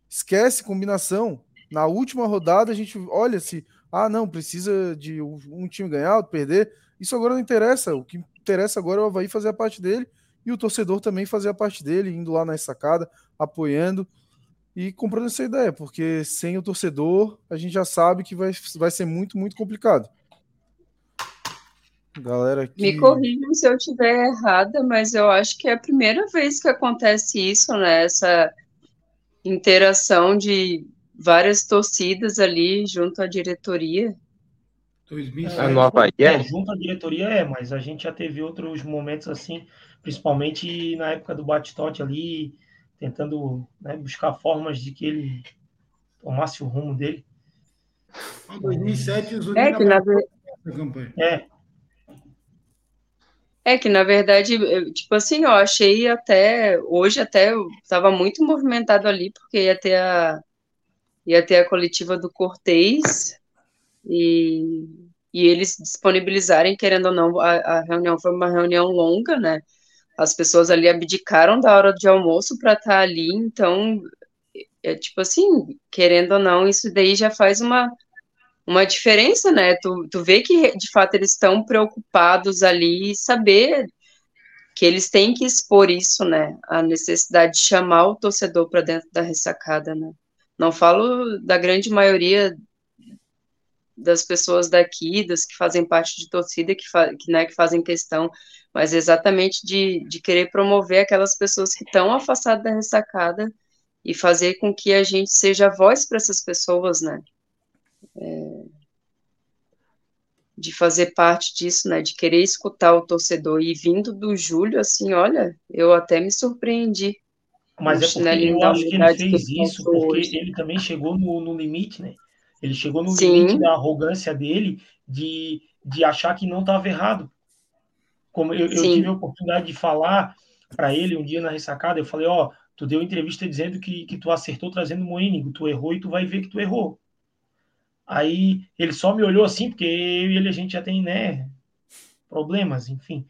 Esquece combinação. Na última rodada a gente olha se, ah, não, precisa de um time ganhar, outro perder. Isso agora não interessa. O que interessa agora é o Havaí fazer a parte dele e o torcedor também fazer a parte dele, indo lá na sacada, apoiando e comprando essa ideia, porque sem o torcedor a gente já sabe que vai, vai ser muito, muito complicado. Galera que... Me corrijam se eu estiver errada, mas eu acho que é a primeira vez que acontece isso, né? Essa interação de várias torcidas ali junto à diretoria. 2007, é, no Havaí, é? Junto à diretoria é, mas a gente já teve outros momentos assim, principalmente na época do Batistote ali, tentando né, buscar formas de que ele tomasse o rumo dele. Em 2007, os é que na É. É que na verdade, tipo assim, eu achei até hoje até estava muito movimentado ali porque ia ter a ia ter a coletiva do Cortez e, e eles disponibilizarem, querendo ou não, a, a reunião foi uma reunião longa, né? As pessoas ali abdicaram da hora de almoço para estar tá ali, então, é tipo assim, querendo ou não, isso daí já faz uma, uma diferença, né? Tu, tu vê que de fato eles estão preocupados ali e saber que eles têm que expor isso, né? A necessidade de chamar o torcedor para dentro da ressacada, né? Não falo da grande maioria das pessoas daqui, das que fazem parte de torcida, que, fa que, né, que fazem questão, mas exatamente de, de querer promover aquelas pessoas que estão afastadas da ressacada e fazer com que a gente seja voz para essas pessoas, né? É, de fazer parte disso, né? De querer escutar o torcedor. E vindo do Júlio, assim, olha, eu até me surpreendi. Mas é porque eu acho que ele fez isso porque hoje. ele também chegou no, no limite, né? Ele chegou no Sim. limite da arrogância dele de, de achar que não estava errado. Como eu, eu, tive a oportunidade de falar para ele um dia na ressacada, eu falei, ó, oh, tu deu entrevista dizendo que, que tu acertou trazendo o Moínigo, tu errou e tu vai ver que tu errou. Aí ele só me olhou assim, porque eu e ele a gente já tem, né, problemas, enfim.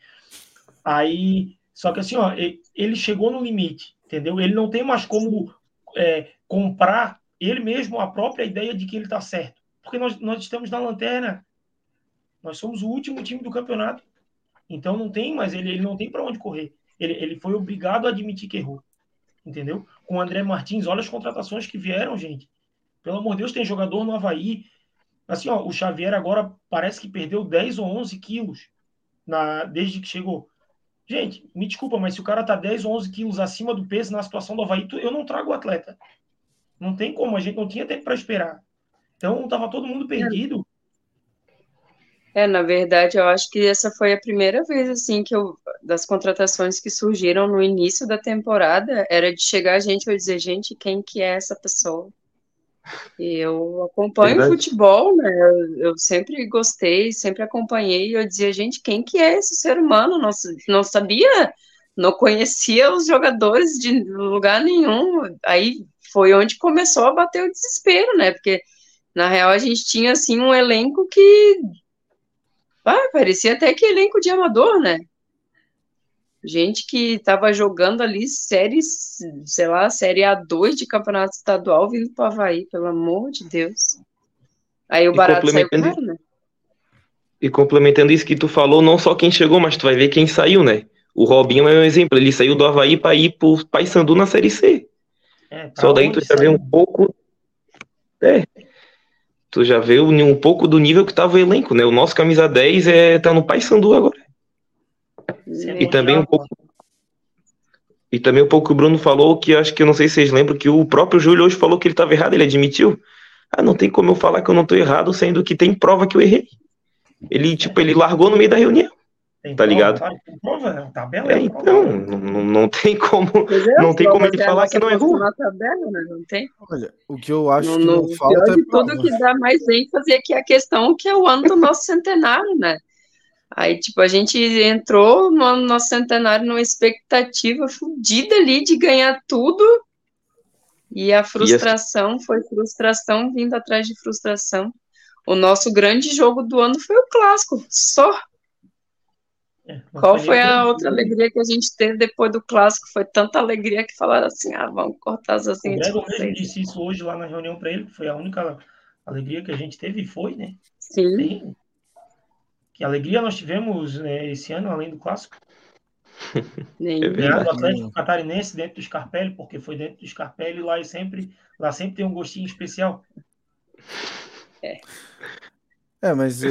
Aí, só que assim, ó, ele chegou no limite, entendeu? Ele não tem mais como é, comprar ele mesmo a própria ideia de que ele está certo. Porque nós, nós estamos na lanterna. Nós somos o último time do campeonato. Então não tem mais, ele, ele não tem para onde correr. Ele, ele foi obrigado a admitir que errou. Entendeu? Com o André Martins, olha as contratações que vieram, gente. Pelo amor de Deus, tem jogador no Havaí. Assim, ó, o Xavier agora parece que perdeu 10 ou 11 quilos na, desde que chegou. Gente, me desculpa, mas se o cara tá 10 ou 11 quilos acima do peso na situação do Havaí, eu não trago o atleta. Não tem como, a gente não tinha tempo para esperar. Então tava todo mundo perdido. É, na verdade, eu acho que essa foi a primeira vez assim que eu das contratações que surgiram no início da temporada, era de chegar a gente e dizer, gente, quem que é essa pessoa? E eu acompanho Verdade. futebol, né? Eu, eu, sempre gostei, sempre acompanhei, e eu dizia, gente, quem que é esse ser humano? Não, não sabia, não conhecia os jogadores de lugar nenhum. Aí foi onde começou a bater o desespero, né? Porque na real a gente tinha assim um elenco que ah, parecia até que elenco de amador, né? Gente que estava jogando ali séries, sei lá, série A2 de campeonato estadual vindo para Havaí, pelo amor de Deus. Aí o e barato saiu caro, né? E complementando isso que tu falou, não só quem chegou, mas tu vai ver quem saiu, né? O Robinho é um exemplo, ele saiu do Havaí para ir pro Paysandu na Série C. É, Só daí tu já vê um pouco. É. Tu já vê um, pouco do nível que tava o elenco, né? O nosso camisa 10 é, tá no Paysandu agora. e também um pouco. E também um pouco que o Bruno falou, que acho que eu não sei se vocês lembram, que o próprio Júlio hoje falou que ele estava errado, ele admitiu. Ah, não tem como eu falar que eu não estou errado, sendo que tem prova que eu errei. Ele, tipo, ele largou no meio da reunião. Tem tá ligado? Prova, tabela, é, então, não, não tem como, é, não tem como ele falar que não errou. Na tabela, né? Não tem. Olha, o que eu acho no, que não falta é de tudo que dá mais ênfase é que a questão que é o ano do nosso centenário, né? Aí, tipo, a gente entrou no ano do nosso centenário numa expectativa fodida ali de ganhar tudo e a frustração e foi frustração vindo atrás de frustração. O nosso grande jogo do ano foi o clássico, só É, Qual foi a outra alegria que a gente teve depois do clássico? Foi tanta alegria que falaram assim: ah, vamos cortar as O asinhas de Gregor mesmo vocês. disse isso hoje lá na reunião para ele, que foi a única alegria que a gente teve, e foi, né? Sim. Que alegria nós tivemos né, esse ano, além do clássico? nem. É verdade. Atlético Catarinense dentro do Scarpelli, porque foi dentro do Scarpelli, lá, e sempre, lá sempre tem um gostinho especial. É, mas é,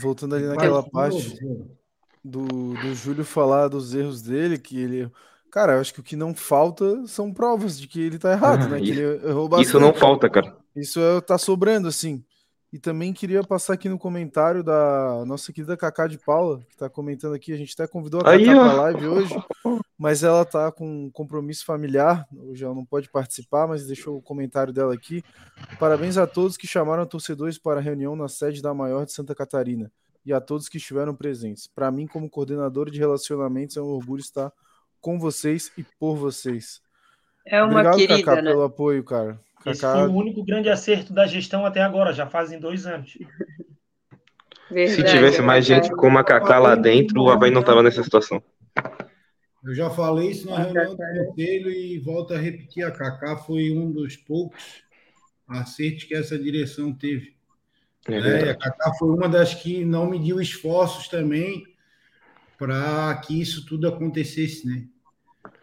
voltando ali naquela Mas, parte do, do Júlio falar dos erros dele, que ele. Cara, eu acho que o que não falta são provas de que ele tá errado, Ah, né? Que isso- ele errou Isso não bastante. falta, cara. Isso é, tá sobrando, assim. E também queria passar aqui no comentário da nossa querida Cacá de Paula, que tá comentando aqui. A gente até convidou a Aí, Cacá ó. pra live hoje, mas ela tá com um compromisso familiar. Hoje ela não pode participar, mas deixou o comentário dela aqui. Parabéns a todos que chamaram torcedores para a reunião na sede da Maior de Santa Catarina e a todos que estiveram presentes. Para mim, como coordenador de relacionamentos, é um orgulho estar com vocês e por vocês. É uma Obrigado, querida, Cacá, né? pelo apoio, cara. Esse Cacá, foi o único grande acerto da gestão até agora, já fazem dois anos. Se Verdade, tivesse mais Cacá. gente como a Kaká lá dentro, o Havaí não tava nessa situação. Eu já falei isso na Ah, reunião do Cacá. conselho e volto a repetir: a Kaká foi um dos poucos acertos que essa direção teve. É né? E a. Kaká foi uma das que não mediu esforços também para que isso tudo acontecesse, né?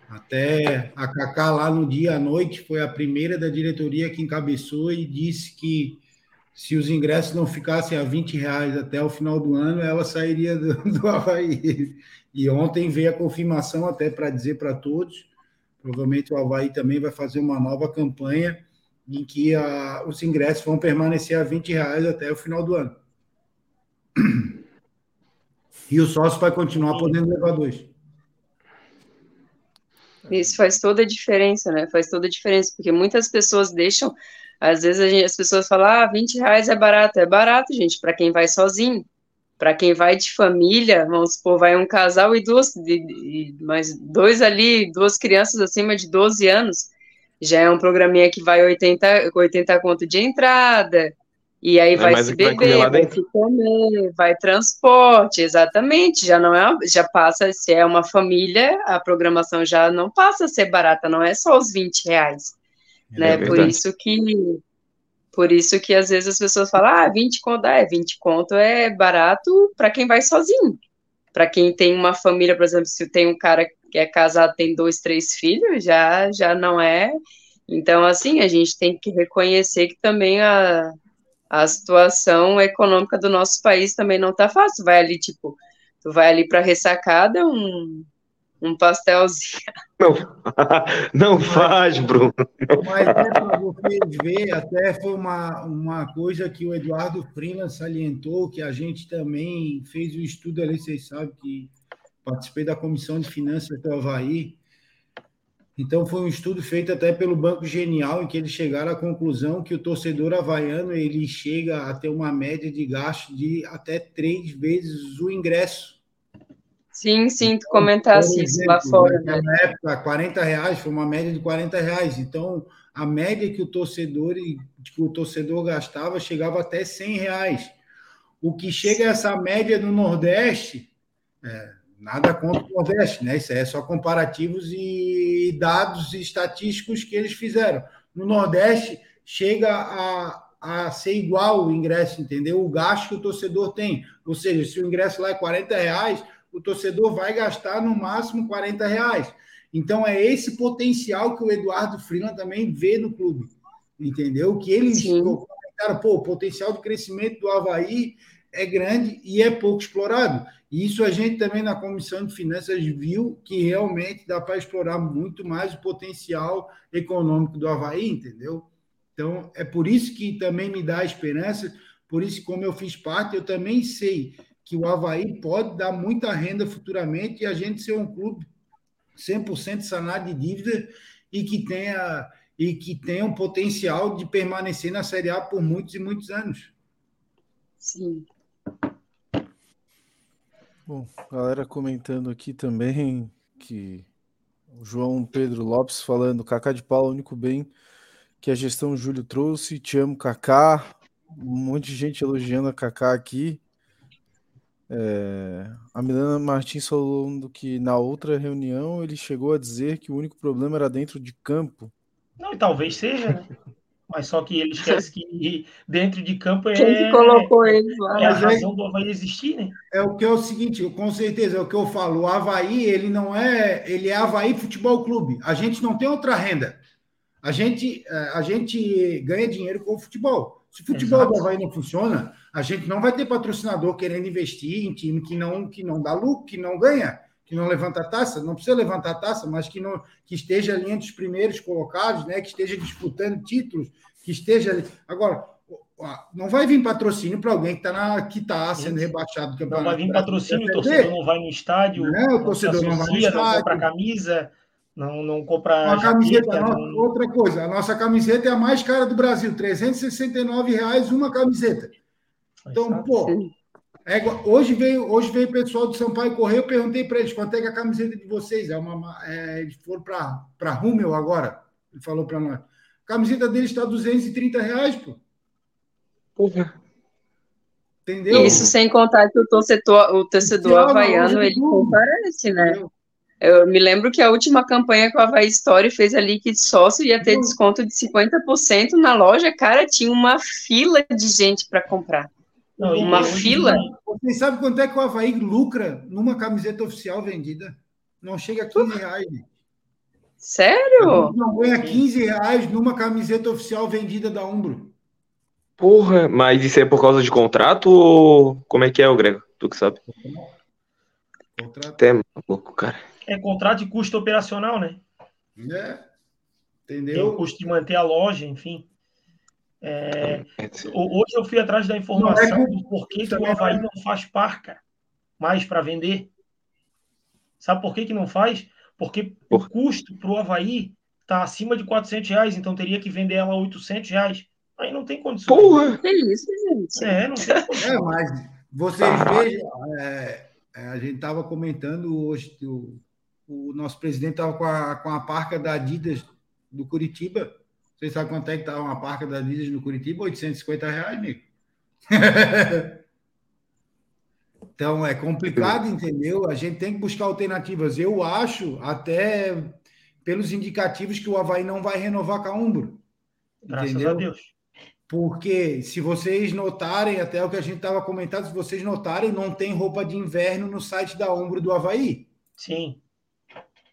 Até a Kaká lá no dia à noite foi a primeira da diretoria que encabeçou e disse que se os ingressos não ficassem a 20 reais até o final do ano, ela sairia do, do Havaí. E ontem veio a confirmação até para dizer para todos, provavelmente o Havaí também vai fazer uma nova campanha em que a, os ingressos vão permanecer a 20 reais até o final do ano. E o sócio vai continuar podendo levar dois. Isso faz toda a diferença, né? Faz toda a diferença, porque muitas pessoas deixam, às vezes gente- as pessoas falam, ah, 20 reais é barato. É barato, gente, para quem vai sozinho. Para quem vai de família, vamos supor, vai um casal e duas, de- de- mais dois ali, duas crianças acima de 12 anos, já é um programinha que vai 80, 80 conto de entrada, e aí É vai se vai beber, vai dentro. se comer, vai transporte, exatamente, já não é, já passa, se é uma família, a programação já não passa a ser barata, não é só os 20 reais, né, por verdade. isso que, por isso que às vezes as pessoas falam, ah, 20 conto, é, 20 conto é barato para quem vai sozinho, para quem tem uma família, por exemplo, se tem um cara que é casado, tem dois, três filhos, já, já não é, então, assim, a gente tem que reconhecer que também a, a situação econômica do nosso país também não tá fácil. Vai ali, tipo, tu vai ali para ressacada, um, um pastelzinho. Não, não faz, Bruno. Mas é para vocês verem, até foi uma, uma coisa que o Eduardo Freeland salientou, que a gente também fez o estudo ali, vocês sabem que participei da Comissão de Finanças do Havaí. Então, foi um estudo feito até pelo Banco Genial, em que eles chegaram à conclusão que o torcedor havaiano ele chega a ter uma média de gasto de até três vezes o ingresso. Sim, sim, tu comentasse Por isso lá exemplo, fora, né? naquela época, 40 reais foi uma média de 40 reais. Então, a média que o torcedor, que o torcedor gastava chegava até 100 reais. O que chega a essa média no Nordeste, é, nada contra o Nordeste, né? Isso aí é só comparativos e dados estatísticos que eles fizeram. No Nordeste, chega a, a ser igual o ingresso, entendeu? O gasto que o torcedor tem. Ou seja, se o ingresso lá é 40 reais, o torcedor vai gastar no máximo 40 reais. Então, é esse potencial que o Eduardo Freeland também vê no clube. Entendeu? Que eles comentaram, pô, o potencial de crescimento do Havaí é grande e é pouco explorado. E isso a gente também na comissão de finanças viu que realmente dá para explorar muito mais o potencial econômico do Havaí, entendeu? Então, é por isso que também me dá esperança, por isso, como eu fiz parte, eu também sei que o Havaí pode dar muita renda futuramente e a gente ser um clube 100% sanado de dívida e que tenha e que tenha um potencial de permanecer na Série A por muitos e muitos anos. Sim. Bom, galera comentando aqui também que o João Pedro Lopes falando, Cacá de Paula, o único bem que a gestão Júlio trouxe, te amo, Cacá. Um monte de gente elogiando a Cacá aqui. É, a Milena Martins falou do que na outra reunião ele chegou a dizer que o único problema era dentro de campo. Não, e talvez seja, né? Mas só que ele esquece que dentro de campo é, Quem que colocou ele lá? é a é- razão do Havaí existir, né? É o que é o seguinte, com certeza, é o que eu falo. O Havaí, ele não é. Ele é Havaí Futebol Clube. A gente não tem outra renda. A gente, eh, a gente ganha dinheiro com o futebol. Se o futebol Exato. do Havaí não funciona, a gente não vai ter patrocinador querendo investir em time que não, que não dá lucro, que não ganha, que não levanta a taça. Não precisa levantar a taça, mas que, não, que esteja ali entre os primeiros colocados, né? que esteja disputando títulos, que esteja ali. Agora, não vai vir patrocínio para alguém que está que tá sendo rebaixado do Não campeonato. vai vir patrocínio, o torcedor não vai no estádio? O não se torcedor não vai no associa, não estádio. compra camisa, não, não compra Uma camiseta, jaqueta, no- não- outra coisa, a nossa camiseta é a mais cara do Brasil, 369 reais uma camiseta. Então, pô, é igual- hoje veio hoje veio o pessoal do Sampaio Correio, eu perguntei para eles quanto é que é a camiseta de vocês. É uma, é, eles foram para Rummel agora, ele falou para nós. A camiseta deles está 230 reais, pô. Porra. Entendeu? Isso sem contar que o torcedor, o torcedor Oficial, havaiano, não, ele comparece, né? Entendeu? Eu me lembro que a última campanha que o Havaí Story fez ali, que sócio ia ter Uhum. desconto de 50% na loja, cara, tinha uma fila de gente para comprar. Não, Uma hoje- fila? Vocês sabem quanto é que o Havaí lucra numa camiseta oficial vendida? Não chega a 15 reais. Sério? Não ganha 15 reais numa camiseta oficial vendida da Umbro. Porra, mas isso é por causa de contrato ou como é que é, o Grego? Tu que sabe. Contrato. Até maluco, cara. É contrato de custo operacional, né? É. Tem o Entendeu? custo de manter a loja, enfim. É, É, ho- hoje eu fui atrás da informação Não é que- do porquê que o não Havaí é- não faz parca mais para vender. Sabe por que, que não faz? Porque o Por- custo para o Havaí está acima de 400 reais, então teria que vender ela a 800 reais. Aí não tem condição. Porra! Que isso, gente? É, não tem condição. É, mas vocês vejam, é, é, a gente estava comentando hoje, o, o nosso presidente estava com a, com a parca da Adidas do Curitiba. Vocês sabem quanto é que estava uma parca da Adidas no Curitiba? 850 reais, amigo. Então é complicado, entendeu? A gente tem que buscar alternativas. Eu acho, até pelos indicativos, que o Havaí não vai renovar com a Umbro. Graças entendeu? a Deus. Porque se vocês notarem, até o que a gente estava comentando, se vocês notarem, não tem roupa de inverno no site da Ombro do Havaí. Sim.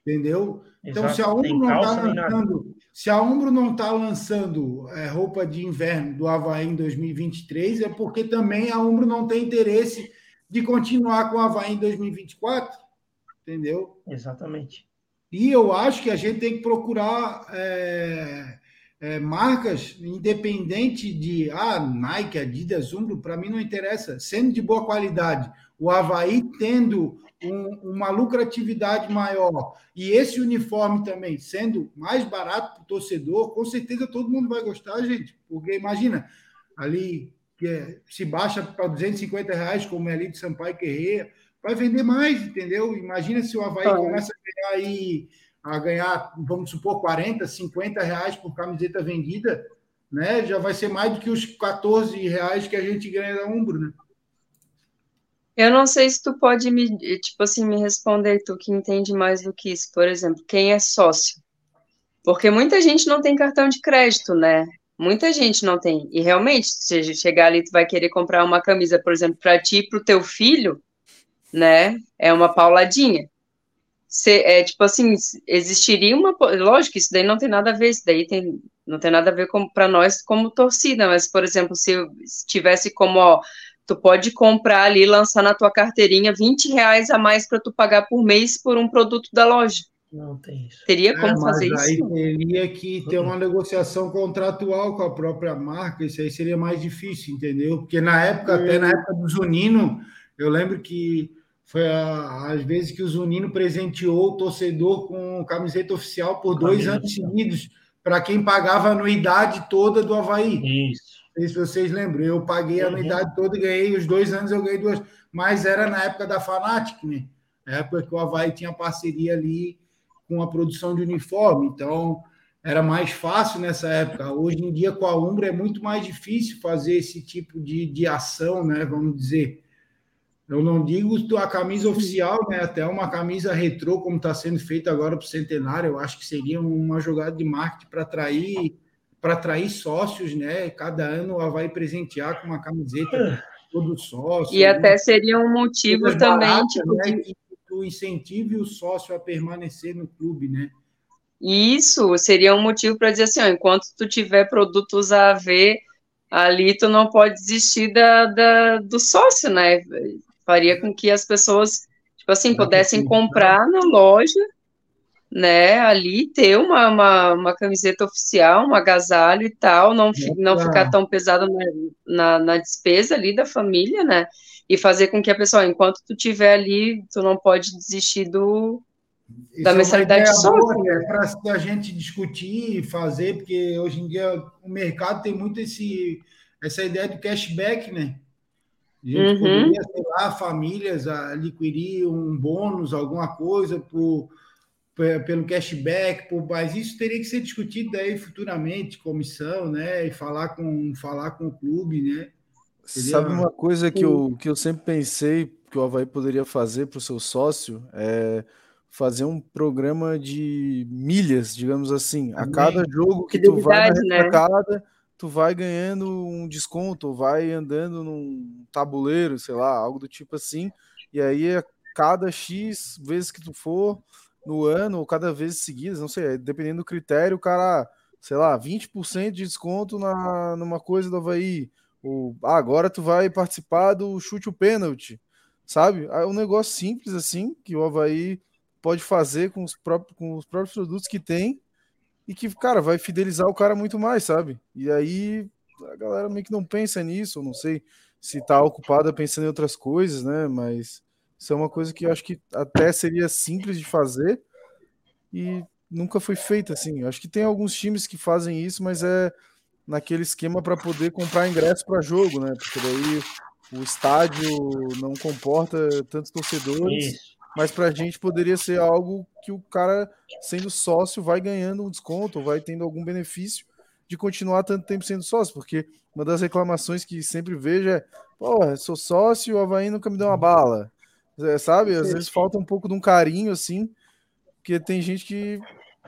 Entendeu? Então, exato. se a Ombro Tem não está lançando, se a Ombro não está lançando é, roupa de inverno do Havaí em 2023, é porque também a Ombro não tem interesse de continuar com o Havaí em 2024. Entendeu? Exatamente. E eu acho que a gente tem que procurar é, é, marcas, independente de ah, Nike, Adidas, Umbro, para mim não interessa, sendo de boa qualidade, o Havaí tendo um- uma lucratividade maior e esse uniforme também sendo mais barato para o torcedor, com certeza todo mundo vai gostar, gente. Porque imagina, ali que é- se baixa para 250 reais, como é ali de Sampaio Guerreiro, vai vender mais, entendeu? Imagina se o Havaí Ah. começa a ganhar aí, a ganhar, vamos supor, 40, 50 reais por camiseta vendida, né? Já vai ser mais do que os 14 reais que a gente ganha da Umbro, né? Eu não sei se tu pode me, tipo assim, me responder, tu que entende mais do que isso. Por exemplo, quem é sócio? Porque muita gente não tem cartão de crédito, né? Muita gente não tem. E realmente, se chegar ali, tu vai querer comprar uma camisa, por exemplo, para ti e para o teu filho, né? É uma pauladinha. Se, é tipo assim, existiria uma. Lógico, isso daí não tem nada a ver, isso daí tem, não tem nada a ver para nós como torcida, mas, por exemplo, se, se tivesse como, ó, tu pode comprar ali, lançar na tua carteirinha 20 reais a mais para tu pagar por mês por um produto da loja. Não tem isso. Teria como É, mas fazer aí isso? teria que ter uma negociação contratual com a própria marca, isso aí seria mais difícil, entendeu? Porque na época, até na época do Zunino, eu lembro que foi a- às vezes que o Zunino presenteou o torcedor com camiseta oficial por dois Camisa. anos seguidos, para quem pagava a anuidade toda do Havaí. Isso. Não sei se vocês lembram, eu paguei a Uhum. anuidade toda e ganhei os dois anos, eu ganhei duas. Mas era na época da Fanatic, né? Na época que o Havaí tinha parceria ali com a produção de uniforme, então era mais fácil nessa época. Hoje em dia, com a Umbra, é muito mais difícil fazer esse tipo de, de ação, né? Vamos dizer. Eu não digo a camisa oficial, né? Até uma camisa retrô, como está sendo feita agora para o centenário, eu acho que seria uma jogada de marketing para atrair para atrair sócios, né? Cada ano ela vai presentear com uma camiseta todo sócio. E até seria um motivo também tipo, né? que tu incentive o sócio a permanecer no clube, né? Isso seria um motivo para dizer assim, ó, enquanto tu tiver produtos a ver ali, tu não pode desistir da, da, do sócio, né? Faria com que as pessoas, tipo assim, pudessem comprar na loja, né? Ali ter uma, uma, uma camiseta oficial, um agasalho e tal, não, não ficar tão pesado na, na, na despesa ali da família, né? E fazer com que a pessoa, enquanto tu tiver ali, tu não pode desistir do, isso da é mensalidade é sócio. Né? Para a gente discutir e fazer, porque hoje em dia o mercado tem muito esse, essa ideia do cashback, né? A gente uhum. poderia, sei lá, famílias adquirir um bônus, alguma coisa por, pelo cashback, por, mas isso teria que ser discutido aí futuramente, comissão, né? E falar com, falar com o clube, né? Seria Sabe uma coisa que eu, que eu sempre pensei que o Havaí poderia fazer para o seu sócio? É fazer um programa de milhas, digamos assim. A cada jogo que tu vai na né? tu vai ganhando um desconto, vai andando num tabuleiro, sei lá, algo do tipo assim. E aí, a cada X vezes que tu for no ano, ou cada vez seguidas, não sei, dependendo do critério, o cara, sei lá, 20% de desconto na, numa coisa do Havaí. Ou, ah, agora tu vai participar do chute o pênalti, sabe? É um negócio simples assim, que o Havaí pode fazer com os próprios, com os próprios produtos que tem e que, cara, vai fidelizar o cara muito mais, sabe? E aí a galera meio que não pensa nisso, não sei se tá ocupada pensando em outras coisas, né? Mas isso é uma coisa que eu acho que até seria simples de fazer e nunca foi feita assim. Eu acho que tem alguns times que fazem isso, mas é naquele esquema para poder comprar ingresso para jogo, né? Porque daí o estádio não comporta tantos torcedores. Isso. Mas para a gente poderia ser algo que o cara, sendo sócio, vai ganhando um desconto, vai tendo algum benefício de continuar tanto tempo sendo sócio, porque uma das reclamações que sempre vejo é: pô, sou sócio, o Havaí nunca me deu uma bala. É, sabe? Às vezes falta um pouco de um carinho, assim, porque tem gente que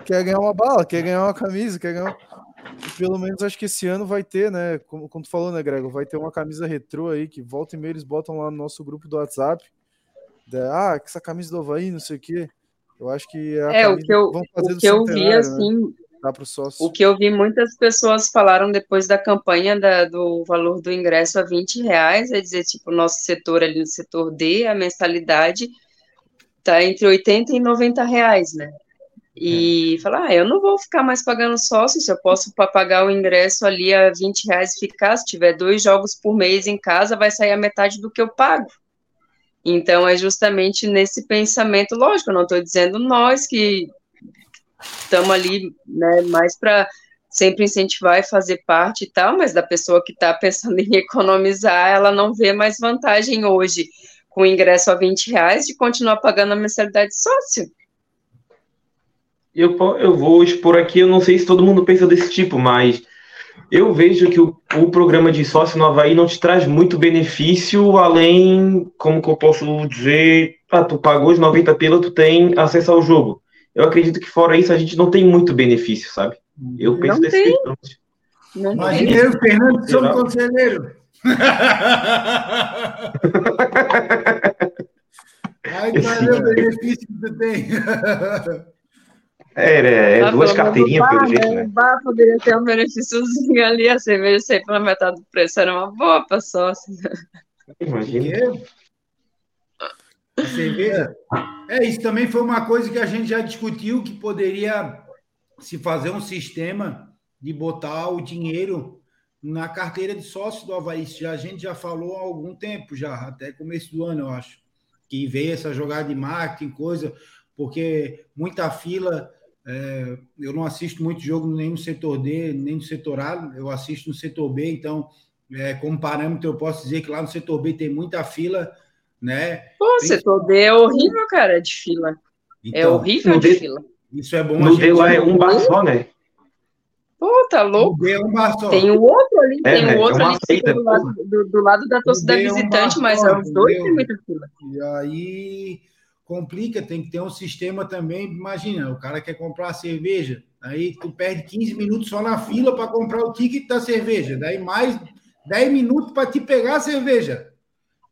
quer ganhar uma bala, quer ganhar uma camisa, quer ganhar. E pelo menos acho que esse ano vai ter, né? Como, como tu falou, né, Grego? Vai ter uma camisa retrô aí que volta e meia eles botam lá no nosso grupo do WhatsApp ah, essa camisa do Havaí, não sei o quê. Eu acho que é, o que eu, o que eu vi né? assim? Dá pro sócio. o que eu vi muitas pessoas falaram depois da campanha da, do valor do ingresso a 20 reais, é dizer, tipo, o nosso setor ali, no setor D, a mensalidade tá entre 80 e 90 reais, né? E é. falar, ah, eu não vou ficar mais pagando sócio, se eu posso pagar o ingresso ali a 20 reais e ficar, se tiver dois jogos por mês em casa, vai sair a metade do que eu pago. Então, é justamente nesse pensamento, lógico, eu não estou dizendo nós que estamos ali, né, mais para sempre incentivar e fazer parte e tal, mas da pessoa que está pensando em economizar, ela não vê mais vantagem hoje com ingresso a 20 reais de continuar pagando a mensalidade sócio. Eu, eu vou expor aqui, eu não sei se todo mundo pensa desse tipo, mas eu vejo que o, o, programa de sócio no Havaí não te traz muito benefício, além, como que eu posso dizer, ah, tu pagou os 90 pila, tu tem acesso ao jogo. Eu acredito que fora isso a gente não tem muito benefício, sabe? Eu penso não desse tem. jeito. Imagina eu, Fernando, sou conselheiro. Aí é o benefício que tu tem? É, é, é duas carteirinhas pelo jeito, né? O bar poderia ter um benefíciozinho ali, a cerveja sempre pela metade do preço, era uma boa para sócio. Imagina. Cerveja. É, isso também foi uma coisa que a gente já discutiu, que poderia se fazer um sistema de botar o dinheiro na carteira de sócio do Havaí. Já, a gente já falou há algum tempo, já, até começo do ano, eu acho. Que veio essa jogada de marketing, coisa, porque muita fila é, eu não assisto muito jogo nem no setor D, nem no setor A, eu assisto no setor B, então, é, como parâmetro, eu posso dizer que lá no setor B tem muita fila, né? Pô, o setor D é horrível, cara, de fila. É então, é horrível de D, fila. Isso é bom. No D lá é um bar só, né? Pô, tá louco? é um bar só. Tem o outro ali, É, tem o outro É ali do lado, do, do lado da torcida um visitante, mas Barcelona, é os dois tem muita fila. E aí complica, tem que ter um sistema também. Imagina, o cara quer comprar a cerveja, aí tu perde 15 minutos só na fila para comprar o ticket da cerveja, daí mais 10 minutos para te pegar a cerveja.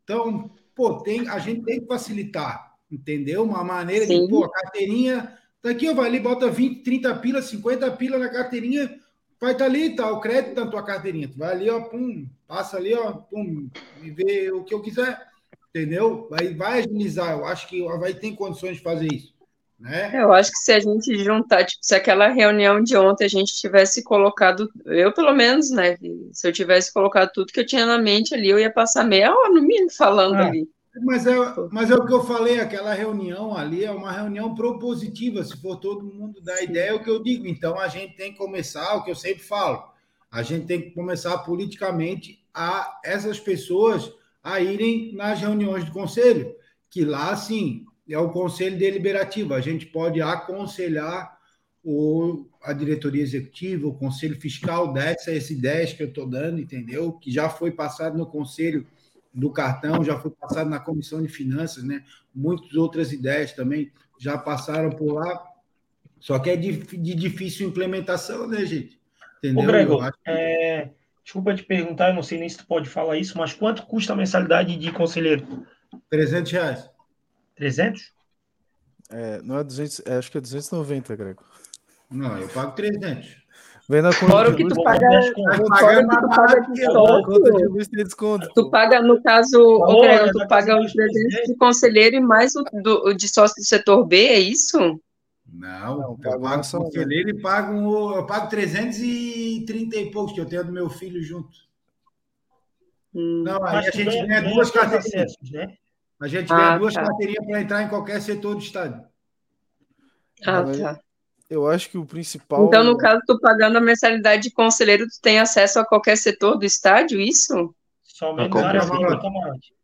Então, pô, tem, a gente tem que facilitar, entendeu? Uma maneira Sim. de, pô, a carteirinha, daqui eu vai ali, bota 20, 30 pila, 50 pila na carteirinha, vai estar ali, tá o crédito na tua carteirinha. Tu vai ali, ó, pum, passa ali, ó, pum, e vê o que eu quiser, entendeu? Vai, vai agilizar. Eu acho que Havaí tem condições de fazer isso, né? Eu acho que se a gente juntar, tipo, se aquela reunião de ontem a gente tivesse colocado, eu pelo menos, né? Se eu tivesse colocado tudo que eu tinha na mente ali, eu ia passar meia hora no mínimo falando Ah. ali. Mas é, mas é o que eu falei, aquela reunião ali é uma reunião propositiva. Se for todo mundo dar ideia, é o que eu digo. Então a gente tem que começar, o que eu sempre falo, a gente tem que começar politicamente a essas pessoas a irem nas reuniões do conselho, que lá sim é o conselho deliberativo. A gente pode aconselhar o, a diretoria executiva, o conselho fiscal dessas ideias que eu estou dando, entendeu? Que já foi passado no conselho do cartão, já foi passado na comissão de finanças, né? Muitas outras ideias também já passaram por lá. Só que é de, de difícil implementação, né, gente? Entendeu? Ô, Gregor, que- é, desculpa te perguntar, eu não sei nem se tu pode falar isso, mas quanto custa a mensalidade de conselheiro? 300 reais. 300? É, não é 200, é, acho que é 290, Grego. Não, eu pago 300. Vem na conta Fora o que tu paga, pagar o que mais tu paga de desconto. tu paga, no caso, ô, Falou, Grego, tu paga os dos 300 de conselheiro e mais o, do, o de sócio do setor B, é isso? Não, Não, eu pago pago mensalmente. conselheiro e pago, eu pago 330 e poucos, que eu tenho do meu filho junto. Hum. Não, aí a tu gente ganha- duas acessos, né? A gente ganha Ah, duas tá. carteirinhas para entrar em qualquer setor do estádio. Ah, Mas tá. Eu acho que o principal. Então, no caso, tu pagando a mensalidade de conselheiro, tu tem acesso a qualquer setor do estádio, isso? Somente é área camarote.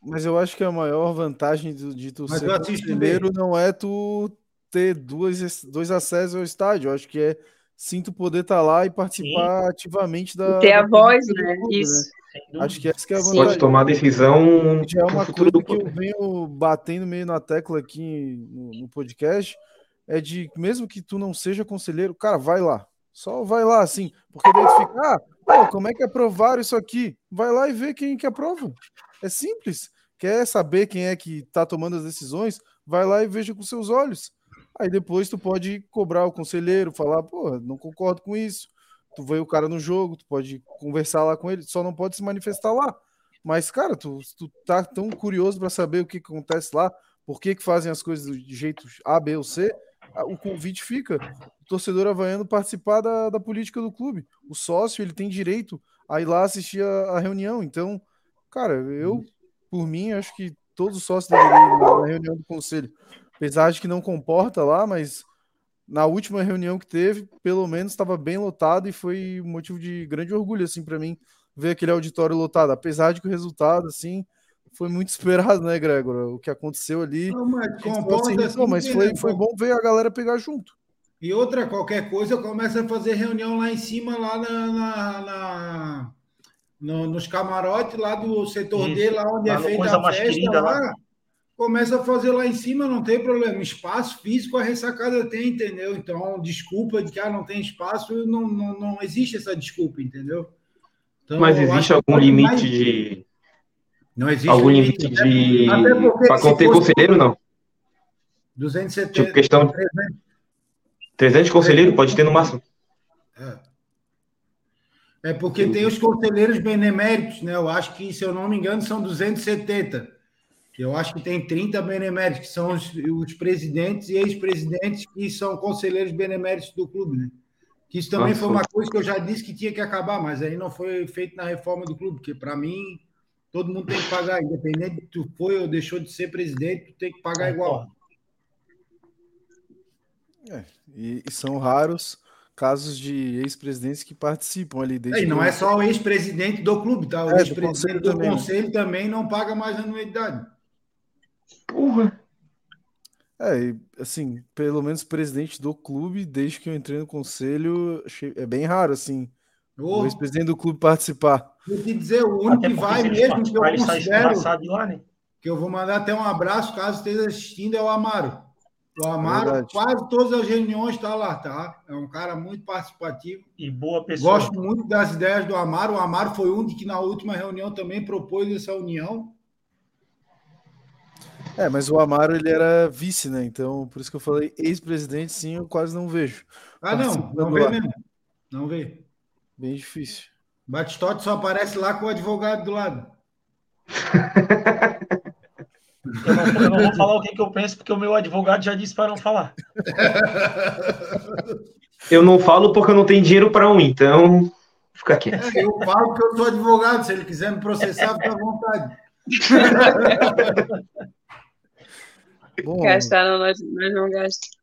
Mas eu acho que a maior vantagem do- de tu Mas ser conselheiro não é tu ter duas, dois acessos ao estádio. Eu acho que é sim tu poder estar lá e participar ativamente da. E ter a da voz, do né? Isso. Dúvida. Acho que essa que é a Sim. vantagem. Pode tomar decisão Já é uma futuro coisa que eu venho batendo meio na tecla aqui no, no podcast, é de mesmo que tu não seja conselheiro, cara, vai lá. Só vai lá, assim, porque daí tu fica, ah, pô, como é que aprovaram isso aqui? Vai lá e vê quem que aprova. É simples. Quer saber quem é que tá tomando as decisões? Vai lá e veja com seus olhos. Aí depois tu pode cobrar o conselheiro, falar, pô, não concordo com isso. Tu vê o cara no jogo, tu pode conversar lá com ele, só não pode se manifestar lá. Mas, cara, tu, tu tá tão curioso para saber o que que acontece lá, por que, que fazem as coisas de jeito A, B ou C, o convite fica. O torcedor havaiano participar da, da política do clube. O sócio, ele tem direito a ir lá assistir a, a reunião. Então, cara, eu, por mim, acho que todos os sócios deveriam ir na reunião do conselho. Apesar de que não comporta lá, mas na última reunião que teve, pelo menos estava bem lotado e foi motivo de grande orgulho, assim, para mim, ver aquele auditório lotado. Apesar de que o resultado, assim, foi muito esperado, né, Gregor? O que aconteceu ali. Não, mas comporta assim, mas foi, né, foi bom ver a galera pegar junto. E outra, qualquer coisa, começa a fazer reunião lá em cima, lá na, na- na- no- nos camarotes, lá do setor Isso. D, lá onde Lá é feita a festa, Querida, lá. Começa a fazer lá em cima, não tem problema. Espaço físico a ressacada tem, entendeu? Então, desculpa de que ah, não tem espaço, não, não, não existe essa desculpa, entendeu? Então, Mas existe algum limite mais- de. Não existe Algum limite de. Para conter conselheiro, não? 270. Tipo, questão. 300 conselheiro pode ter no máximo. É porque tem os conselheiros beneméritos, né? Eu acho que, se eu não me engano, são 270. Eu acho que tem 30 beneméritos, que são os, os presidentes e ex-presidentes que são conselheiros beneméritos do clube, né? Que isso também Nossa. foi uma coisa que eu já disse que tinha que acabar, mas aí não foi feito na reforma do clube, porque para mim todo mundo tem que pagar, independente de tu foi ou deixou de ser presidente, tu tem que pagar igual. E, e são raros casos de ex-presidentes que participam ali. Desde E não é só o ex-presidente do clube, tá? O É, do ex-presidente conselho do também, né? conselho também não paga mais anuidade. Porra. É, e, assim, pelo menos presidente do clube, desde que eu entrei no conselho, é bem raro, assim, o Ô, ex-presidente do clube participar. vou te dizer, o único que vai mesmo que eu considero, lá, né? que eu vou mandar até um abraço, caso esteja assistindo, é o Amaro. O Amaro, Verdade. quase todas as reuniões está lá, tá? É um cara muito participativo. E boa pessoa. Gosto muito das ideias do Amaro. O Amaro foi um de que na última reunião também propôs essa união. É, mas o Amaro, ele era vice, né? Então, por isso que eu falei ex-presidente, sim, eu quase não vejo. Ah, não, não vê lá. mesmo. Não vê. Bem difícil. Batistote só aparece lá com o advogado do lado. Eu não, eu não vou falar o que, que eu penso, porque o meu advogado já disse para não falar. Eu não falo porque eu não tenho dinheiro para um, então fica quieto. É, eu falo que eu sou advogado. Se ele quiser me processar, fica à vontade. Bom, Gastar, não, nós, nós não gastamos.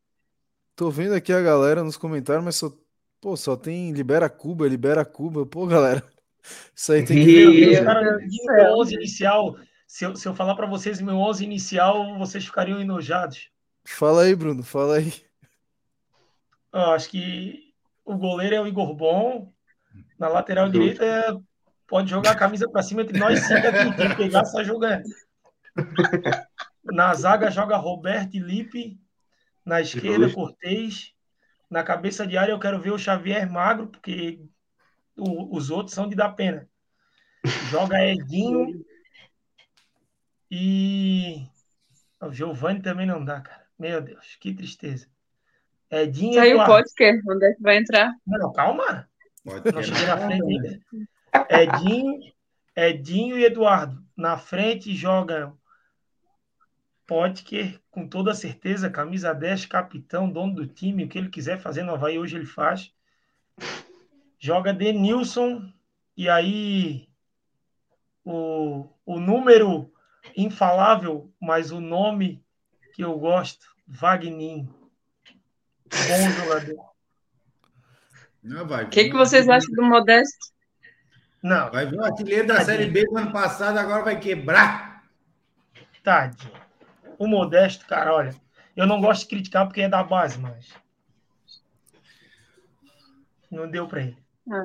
tô vendo aqui a galera nos comentários, mas só, pô, só tem libera Cuba, libera Cuba. Pô, galera, isso aí tem que ver. Cara, meu 11 inicial, se eu, se eu falar para vocês meu 11 inicial, vocês ficariam enojados. Fala aí, Bruno, fala aí. Eu acho que o goleiro é o Igor Bom. Na lateral direita é- pode jogar a camisa para cima entre nós cinco aqui. Quem pegar sai jogando. Na zaga joga Roberto e Lipe. Na esquerda. Cortez. Na cabeça de área eu quero ver o Xavier magro, porque o- os outros são de dar pena. Joga Edinho e. O Giovanni também não dá, cara. Meu Deus, que tristeza. Edinho e Saiu o podcast, onde é que vai entrar? Não, calma. Pode Não cheguei na frente né? ainda. Edinho, Edinho e Eduardo. Na frente jogam Potker, com toda certeza, camisa 10, capitão, dono do time, o que ele quiser fazer no Havaí hoje ele faz. Joga Denilson e aí o, o número infalável, mas o nome que eu gosto, Wagninho. Bom jogador. Não, vai. O que, que vocês acham do Modesto? Não, Vai ver o artilheiro da Série B do ano passado, agora vai quebrar. Tadinho. O Modesto, cara, olha, eu não gosto de criticar porque é da base, mas. Não deu pra ele. Ah.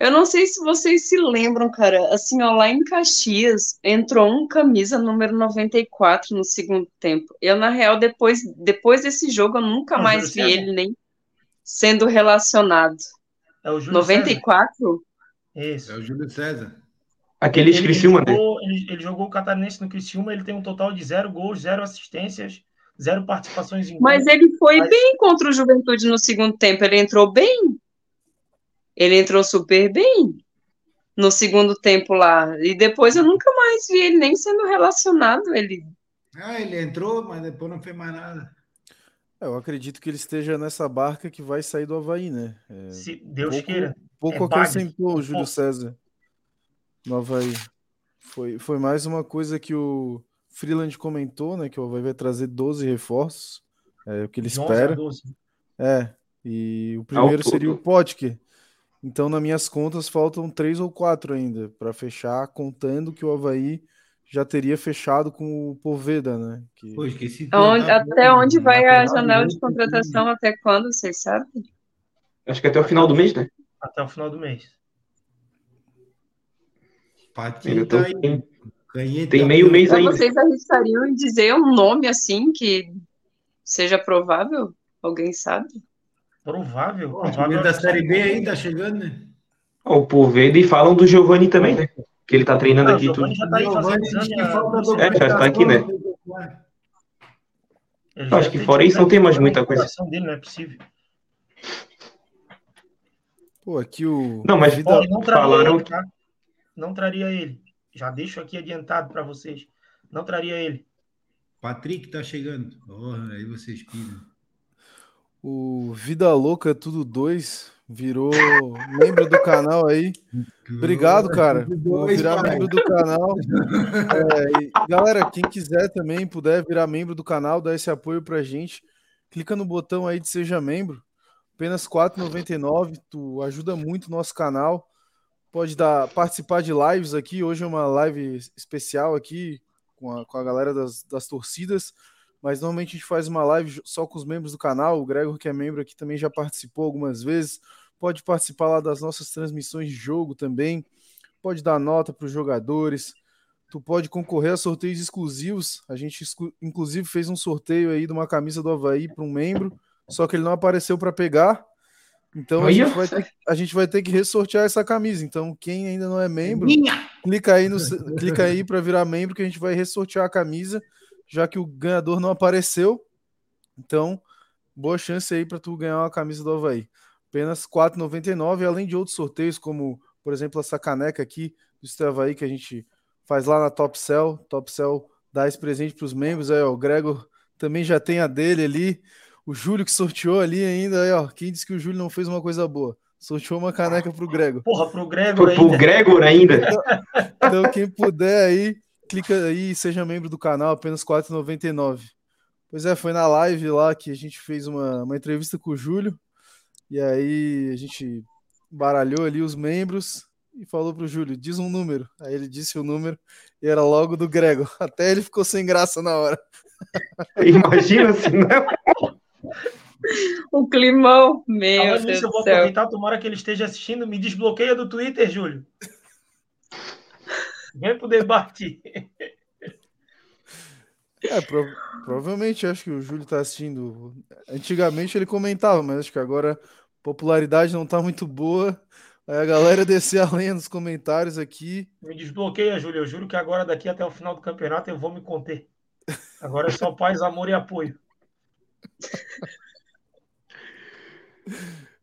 Eu não sei se vocês se lembram, cara. Assim, ó, lá em Caxias entrou um camisa número 94 no segundo tempo. Eu, na real, depois, depois desse jogo, eu nunca Ah, mais vi César? ele nem sendo relacionado. É o Júlio 94? César. Isso. É o Júlio César. Aquele Ele, ele, Criciúma, né? jogou, ele, ele jogou o Catarinense no Criciúma, ele tem um total de zero gols, zero assistências, zero participações em Mas ele foi Mas- bem contra o Juventude no segundo tempo. Ele entrou bem. Ele entrou super bem no segundo tempo lá. E depois eu nunca mais vi ele nem sendo relacionado. Ele Ah, ele entrou, mas depois não fez mais nada. É, eu acredito que ele esteja nessa barca que vai sair do Havaí, né? É, Se Deus pouco, queira. pouco É acrescentou o Júlio. César no Havaí. Foi, foi mais uma coisa que o Freeland comentou, né? Que o Havaí vai trazer 12 reforços, é o que ele De 11 a espera. 12. É, e o primeiro seria o Potker. Então, nas minhas contas, faltam três ou quatro ainda para fechar, contando que o Havaí já teria fechado com o Poveda, né? Que... Pô, esqueci de Onde- até onde vai a janela de direito, contratação? Até quando, vocês sabem? Acho que até o final do mês, né? Até o final do mês. Patinho Ainda tá tão- aí. tem, Canheta tem meio mês Mas ainda. vocês arriscariam em dizer um nome assim que seja provável? Alguém sabe? Provável. Pô, O provável time da Série B aí tá chegando, né? O Poveda e falam do Giovanni também, né? Que ele tá treinando o aqui tudo. Já tá aí fazendo É, já tá aqui, né? Acho que fora isso não tem mais muita coisa. Dele, não é possível. Pô, aqui o. Não, mas falaram tá? Não traria ele. Já deixo aqui adiantado para vocês. Não traria ele. Patrick tá chegando. Porra, aí vocês piram. O Vida Louca Tudo 2 virou membro do canal aí. Obrigado, cara, Dois, virar membro do canal. É, e, galera, quem quiser também puder virar membro do canal, dar esse apoio pra gente, clica no botão aí de seja membro. Apenas R$ 4,99, tu ajuda muito o nosso canal. Pode dar participar de lives aqui. Hoje é uma live especial aqui com a, com a galera das, das torcidas. mas normalmente a gente faz uma live só com os membros do canal. O Gregor, que é membro aqui, também já participou algumas vezes. Pode participar lá das nossas transmissões de jogo também. Pode dar nota para os jogadores. Tu pode concorrer a sorteios exclusivos. A gente, inclusive, fez um sorteio aí de uma camisa do Havaí para um membro, só que ele não apareceu para pegar. Então a gente, vai ter, a gente vai ter que ressortear essa camisa. Então, quem ainda não é membro, clica aí, no, clica aí para virar membro que a gente vai ressortear a camisa já que o ganhador não apareceu. Então, boa chance aí para tu ganhar uma camisa do Havaí. Apenas R$ 4,99, além de outros sorteios, como, por exemplo, essa caneca aqui do Havaí que a gente faz lá na Top Cell. Top Cell dá esse presente para os membros. Aí, ó, o Gregor também já tem a dele ali. O Júlio que sorteou ali ainda. Aí, ó, quem disse que o Júlio não fez uma coisa boa? Sorteou uma caneca pro Gregor. Porra, pro Gregor ainda. Pro Gregor ainda. Então, então, quem puder aí, clica aí e seja membro do canal, apenas R$ 4,99. Pois é, foi na live lá que a gente fez uma, uma entrevista com o Júlio, e aí a gente baralhou ali os membros e falou pro Júlio, diz um número. Aí ele disse o número e era logo do Grego. Até ele ficou sem graça na hora. Imagina se não. O climão, meu Deus eu vou aproveitar, tomara que ele esteja assistindo. Me desbloqueia do Twitter, Júlio. Vem pro debate. É, pro, provavelmente acho que o Júlio tá assistindo. Antigamente ele comentava, mas acho que agora a popularidade não tá muito boa. Aí a galera descer a lenha nos comentários aqui. Me desbloqueia, Júlio. Eu juro que agora, daqui até o final do campeonato, eu vou me conter. Agora é só paz, amor e apoio.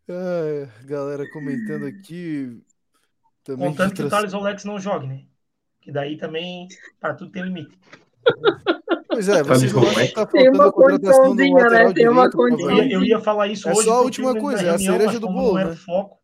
É, galera comentando aqui. Contando que o Thales Olex não jogue, né? Que daí também, para tudo tem limite. Pois é, vocês não que tá faltando a contratação do lateral né? direito? Eu ia, eu ia falar isso é hoje. É só a última coisa, é a cereja do bolo, né? Foco.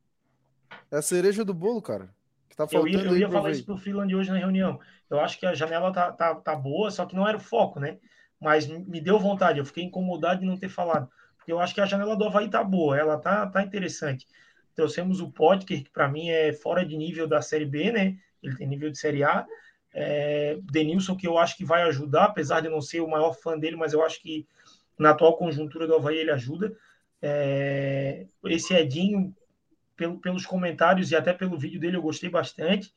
É a cereja do bolo, cara. Que tá faltando eu ia, eu ia falar isso pro Freeland hoje na reunião. Eu acho que a janela tá, tá, tá boa, só que não era o foco, né? Mas me deu vontade, eu fiquei incomodado de não ter falado. Porque eu acho que a janela do Havaí tá boa, ela tá, tá interessante. Trouxemos o Podker, que para mim é fora de nível da Série B, né? ele tem nível de Série A. É, Denilson, que eu acho que vai ajudar, apesar de não ser o maior fã dele, mas eu acho que na atual conjuntura do Havaí ele ajuda. É, esse Edinho, pelo, pelos comentários e até pelo vídeo dele, eu gostei bastante.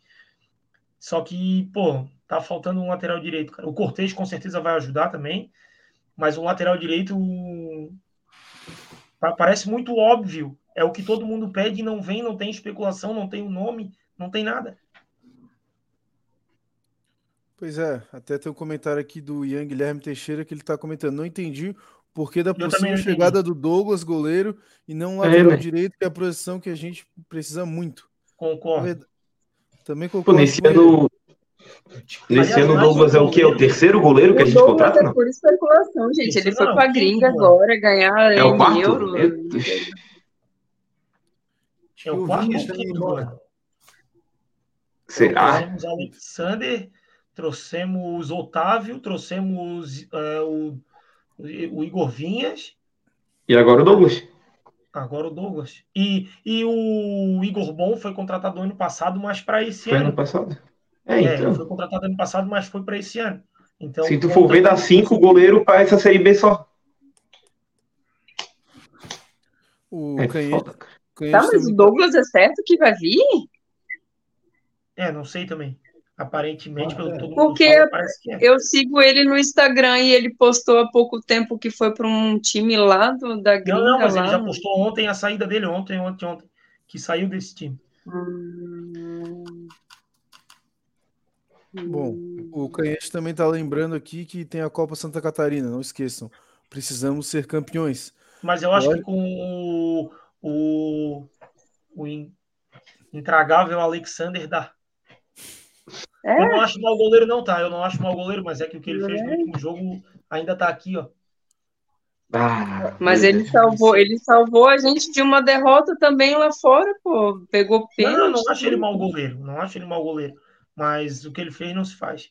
Só que, pô, tá faltando um lateral direito. Cara. O Cortez com certeza vai ajudar também, mas o lateral direito parece muito óbvio. É o que todo mundo pede e não vem, não tem especulação, não tem o um nome, não tem nada. Pois é, até tem um comentário aqui do Ian Guilherme Teixeira que ele está comentando. Não entendi o porquê da possível chegada do Douglas, goleiro, e não o é, lateral é, direito, que é a posição que a gente precisa muito. Concordo. Também concordo. Pô, nesse ano, nesse ano o Douglas é o quê? O terceiro goleiro que a gente contrata? É por especulação, gente. Ele foi para a gringa agora ganhar é o quarto? euro. É o quarto Será? Alexander trouxemos Otávio, trouxemos uh, o, o Igor Vinhas. E agora o Douglas. Agora o Douglas. E, e o Igor Bom foi contratado ano passado, mas para esse foi ano. ano passado? É, é, então. foi contratado ano passado, mas foi para esse ano. Então, Se tu for ver, dá cinco goleiros para essa Série B só. O é Canhete, Tá, mas o Douglas é certo que vai vir? É, não sei também. Aparentemente, pelo todo Porque mundo fala, é. eu sigo ele no Instagram e ele postou há pouco tempo que foi para um time lá do, da gringa. Não, não, mas lá. ele já postou ontem a saída dele, ontem, ontem, ontem, que saiu desse time. Hum... Bom, o Canhete também está lembrando aqui que tem a Copa Santa Catarina, não esqueçam. Precisamos ser campeões. Mas eu acho Olha... que com o, o, o intragável Alexander dá. É? Eu não acho mal goleiro, não, tá? Eu não acho mal goleiro, mas é que o que ele fez no último jogo ainda tá aqui, ó. Ah, mas ele salvou, ele salvou a gente de uma derrota também lá fora, pô. Pegou pênalti. Não, eu não acho ele mal goleiro, não acho ele mal goleiro. Mas o que ele fez não se faz.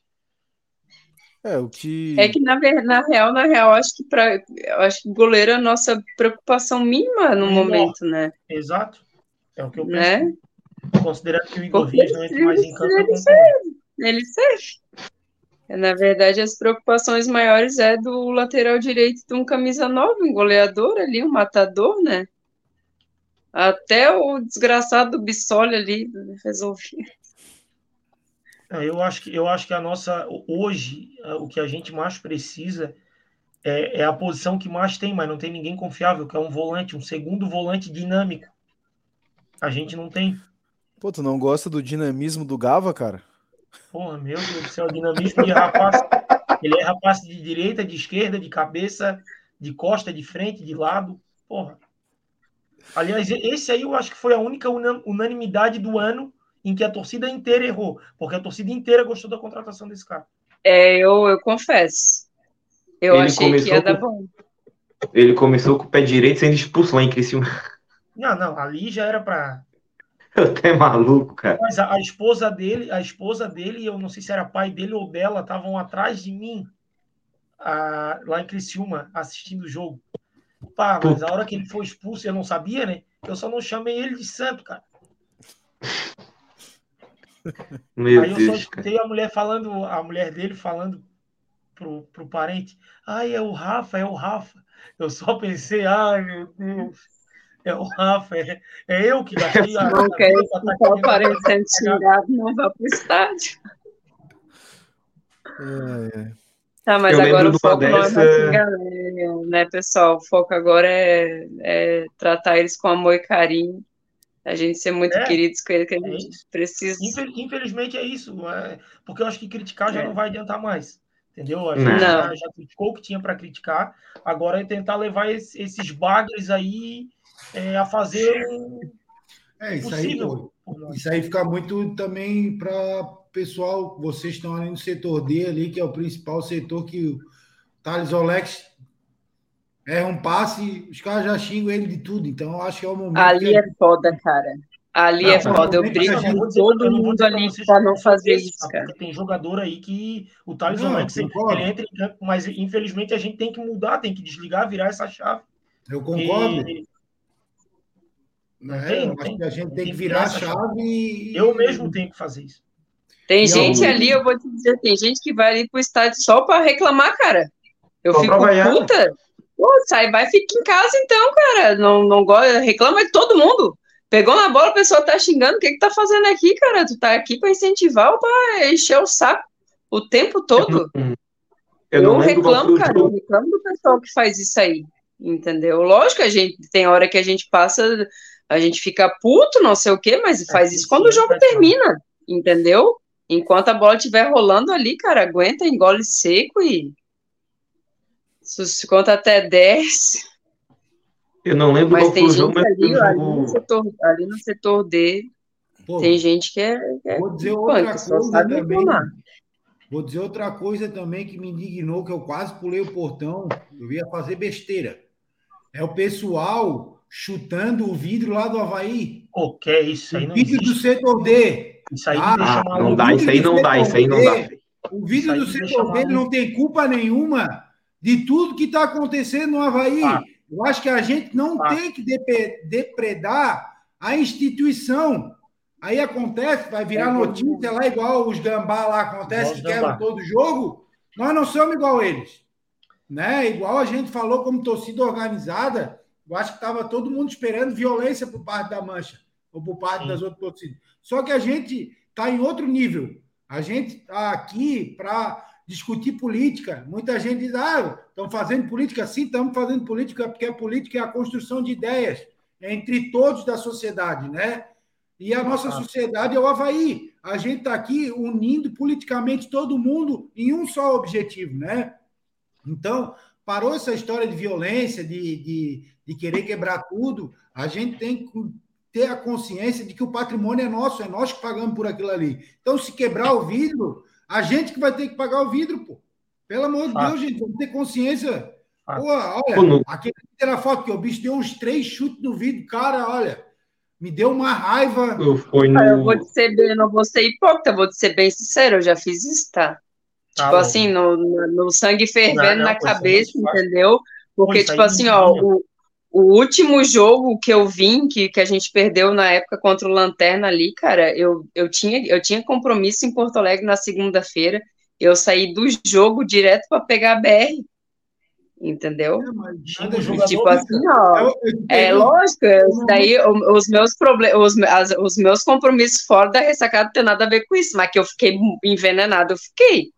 É, o que. É que na, na real, na real, acho que para acho que goleiro é a nossa preocupação mínima no momento, né? Exato. É o que eu penso. Né? Considerando que o Igor Vias não entra mais em campo, ele serve. Serve. Na verdade, as preocupações maiores é do lateral direito de um camisa 9, um goleador ali, um matador, né? Até o desgraçado do Bissoli ali resolvia. É, eu acho que eu acho que a nossa hoje o que a gente mais precisa é, é, a posição que mais tem, mas não tem ninguém confiável, que é um volante, um segundo volante dinâmico. A gente não tem. Pô, tu não gosta do dinamismo do Gava, cara? Porra, meu Deus do céu, dinamismo de rapaz. Ele é rapaz de direita, de esquerda, de cabeça, de costa, de frente, de lado. Porra. Aliás, esse aí eu acho que foi a única unanimidade do ano em que a torcida inteira errou, porque a torcida inteira gostou da contratação desse cara. É, eu, eu confesso. Eu ele achei que ia com... dar bom. Ele começou com o pé direito sendo expulso lá em Criciúma. Não, não, ali já era para até maluco, cara. Mas a, a, esposa dele, a esposa dele, eu não sei se era pai dele ou dela, estavam atrás de mim a, lá em Criciúma, assistindo o jogo. Pá, mas a hora que ele foi expulso, eu não sabia, né? Eu só não chamei ele de santo, cara. Meu Aí eu Deus, só escutei cara. a mulher falando, a mulher dele falando pro, pro parente, ai, é o Rafa, é o Rafa. Eu só pensei, ai, meu Deus, é o Rafa, é, é eu que gastei a. Não quer escutar o parente sendo xingado, não vá pro estádio. É, é. Tá, mas eu agora o foco dessa... não é xingar, né, pessoal? O foco agora é, é, tratar eles com amor e carinho. A gente ser muito é, queridos com eles, que a gente é precisa. Infelizmente é isso, é, porque eu acho que criticar já não vai adiantar mais. Entendeu? A gente já, já, criticou o que tinha para criticar, agora é tentar levar esse, esses bagres aí é, a fazer um. É, isso possível. aí, isso aí fica muito também para pessoal, vocês estão ali no setor D ali, que é o principal setor que o Thales Olex erra um passe, os caras já xingam ele de tudo, então eu acho que é o momento. Ali é foda, cara. Ali não, é foda, eu brigo com todo mundo ali para não fazer isso, cara. Tem jogador aí que o Thales Olex, ele entra em campo, mas infelizmente a gente tem que mudar, tem que desligar, virar essa chave. Eu concordo. E... É, tem, tem, a gente tem, tem que virar a chave e... Eu mesmo tenho que fazer isso. Tem e gente ali, eu vou te dizer, tem gente que vai ali pro estádio só para reclamar, cara. Eu só fico puta. Pô, sai, vai, fica em casa então, cara. Não, não gosta, reclama de todo mundo. Pegou na bola, a pessoa tá xingando. O que que tá fazendo aqui, cara? Tu tá aqui para incentivar ou pra encher o saco o tempo todo? Eu, eu reclamo, cara. Eu reclamo do pessoal que faz isso aí. Entendeu? Lógico que a gente tem hora que a gente passa, a gente fica puto, não sei o quê, mas faz isso quando o jogo termina, entendeu? Enquanto a bola estiver rolando ali, cara, aguenta, engole seco e. Se conta até 10. Eu não lembro mas tem gente ali, ali, no setor, ali no setor D. Pô, tem gente que é. É vou dizer outra punk, coisa também. Vou dizer outra coisa também que me indignou, que eu quase pulei o portão. Eu ia fazer besteira. É o pessoal chutando o vidro lá do Havaí. O que é isso aí? O vidro do setor D. Isso aí ah, deixa Não dá, isso aí não dá, isso aí não dá. O vídeo do setor dele não tem culpa nenhuma de tudo que está acontecendo no Havaí. Ah. Eu acho que a gente não ah. tem que depredar a instituição. Aí acontece, vai virar notícia lá, igual os gambá lá acontece, que quebram todo jogo. Nós não somos igual eles. Né? Igual a gente falou como torcida organizada, eu acho que estava todo mundo esperando violência por parte da Mancha ou por parte Sim. das outras torcidas. Só que a gente está em outro nível. A gente está aqui para discutir política. Muita gente diz: ah, estão fazendo política? Sim, estamos fazendo política, porque a política é a construção de ideias entre todos da sociedade, né? E a nossa sociedade é o Havaí. A gente está aqui unindo politicamente todo mundo em um só objetivo, né? Então, parou essa história de violência, de, de, de querer quebrar tudo. A gente tem que ter a consciência de que o patrimônio é nosso, é nós que pagamos por aquilo ali. Então, se quebrar o vidro, a gente que vai ter que pagar o vidro, pô. Pelo amor de ah. Deus, gente, vamos ter consciência. Ah. Pô, olha, pô, aquele era foto que o bicho deu uns três chutes no vidro, cara, olha, me deu uma raiva. Eu, no... eu vou te ser bem, não vou ser hipócrita, vou te ser bem sincero, eu já fiz isso, tá? Tipo ah, assim, no, no, sangue fervendo não, não, na cabeça, entendeu? Porque, tipo assim, ó, o, o último jogo que eu vim, que, que a gente perdeu na época contra o Lanterna ali, cara, eu, eu, tinha, eu tinha compromisso em Porto Alegre na segunda-feira. eu saí do jogo direto para pegar a BR. Entendeu? É, tipo assim, ó. é lógico, daí os meus problemas, os, os meus compromissos fora da ressacada não tem nada a ver com isso, mas que eu fiquei envenenado, eu fiquei.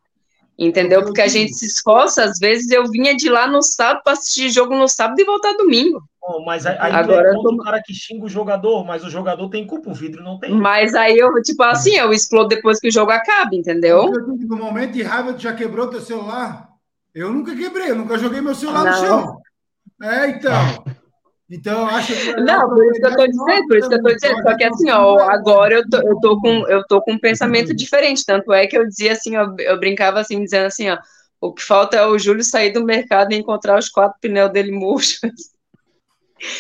Entendeu? Porque a gente se esforça, às vezes eu vinha de lá no sábado para assistir jogo no sábado e voltar domingo. Oh, mas aí Agora, é tô... o cara que xinga o jogador, mas o jogador tem culpa, o vidro não tem. Mas aí eu, tipo assim, eu explodo depois que o jogo acaba, entendeu? No momento de raiva, tu já quebrou teu celular? Eu nunca quebrei, eu nunca joguei meu celular não. no chão. É, então. Então, acho que. Não, por isso que eu tô dizendo, por isso que eu tô dizendo. Só que assim, ó, agora eu tô, eu tô, com, eu tô com um pensamento diferente. Tanto é que eu dizia assim, ó, eu brincava assim, dizendo assim, ó, o que falta é o Júlio sair do mercado e encontrar os quatro pneus dele murchos.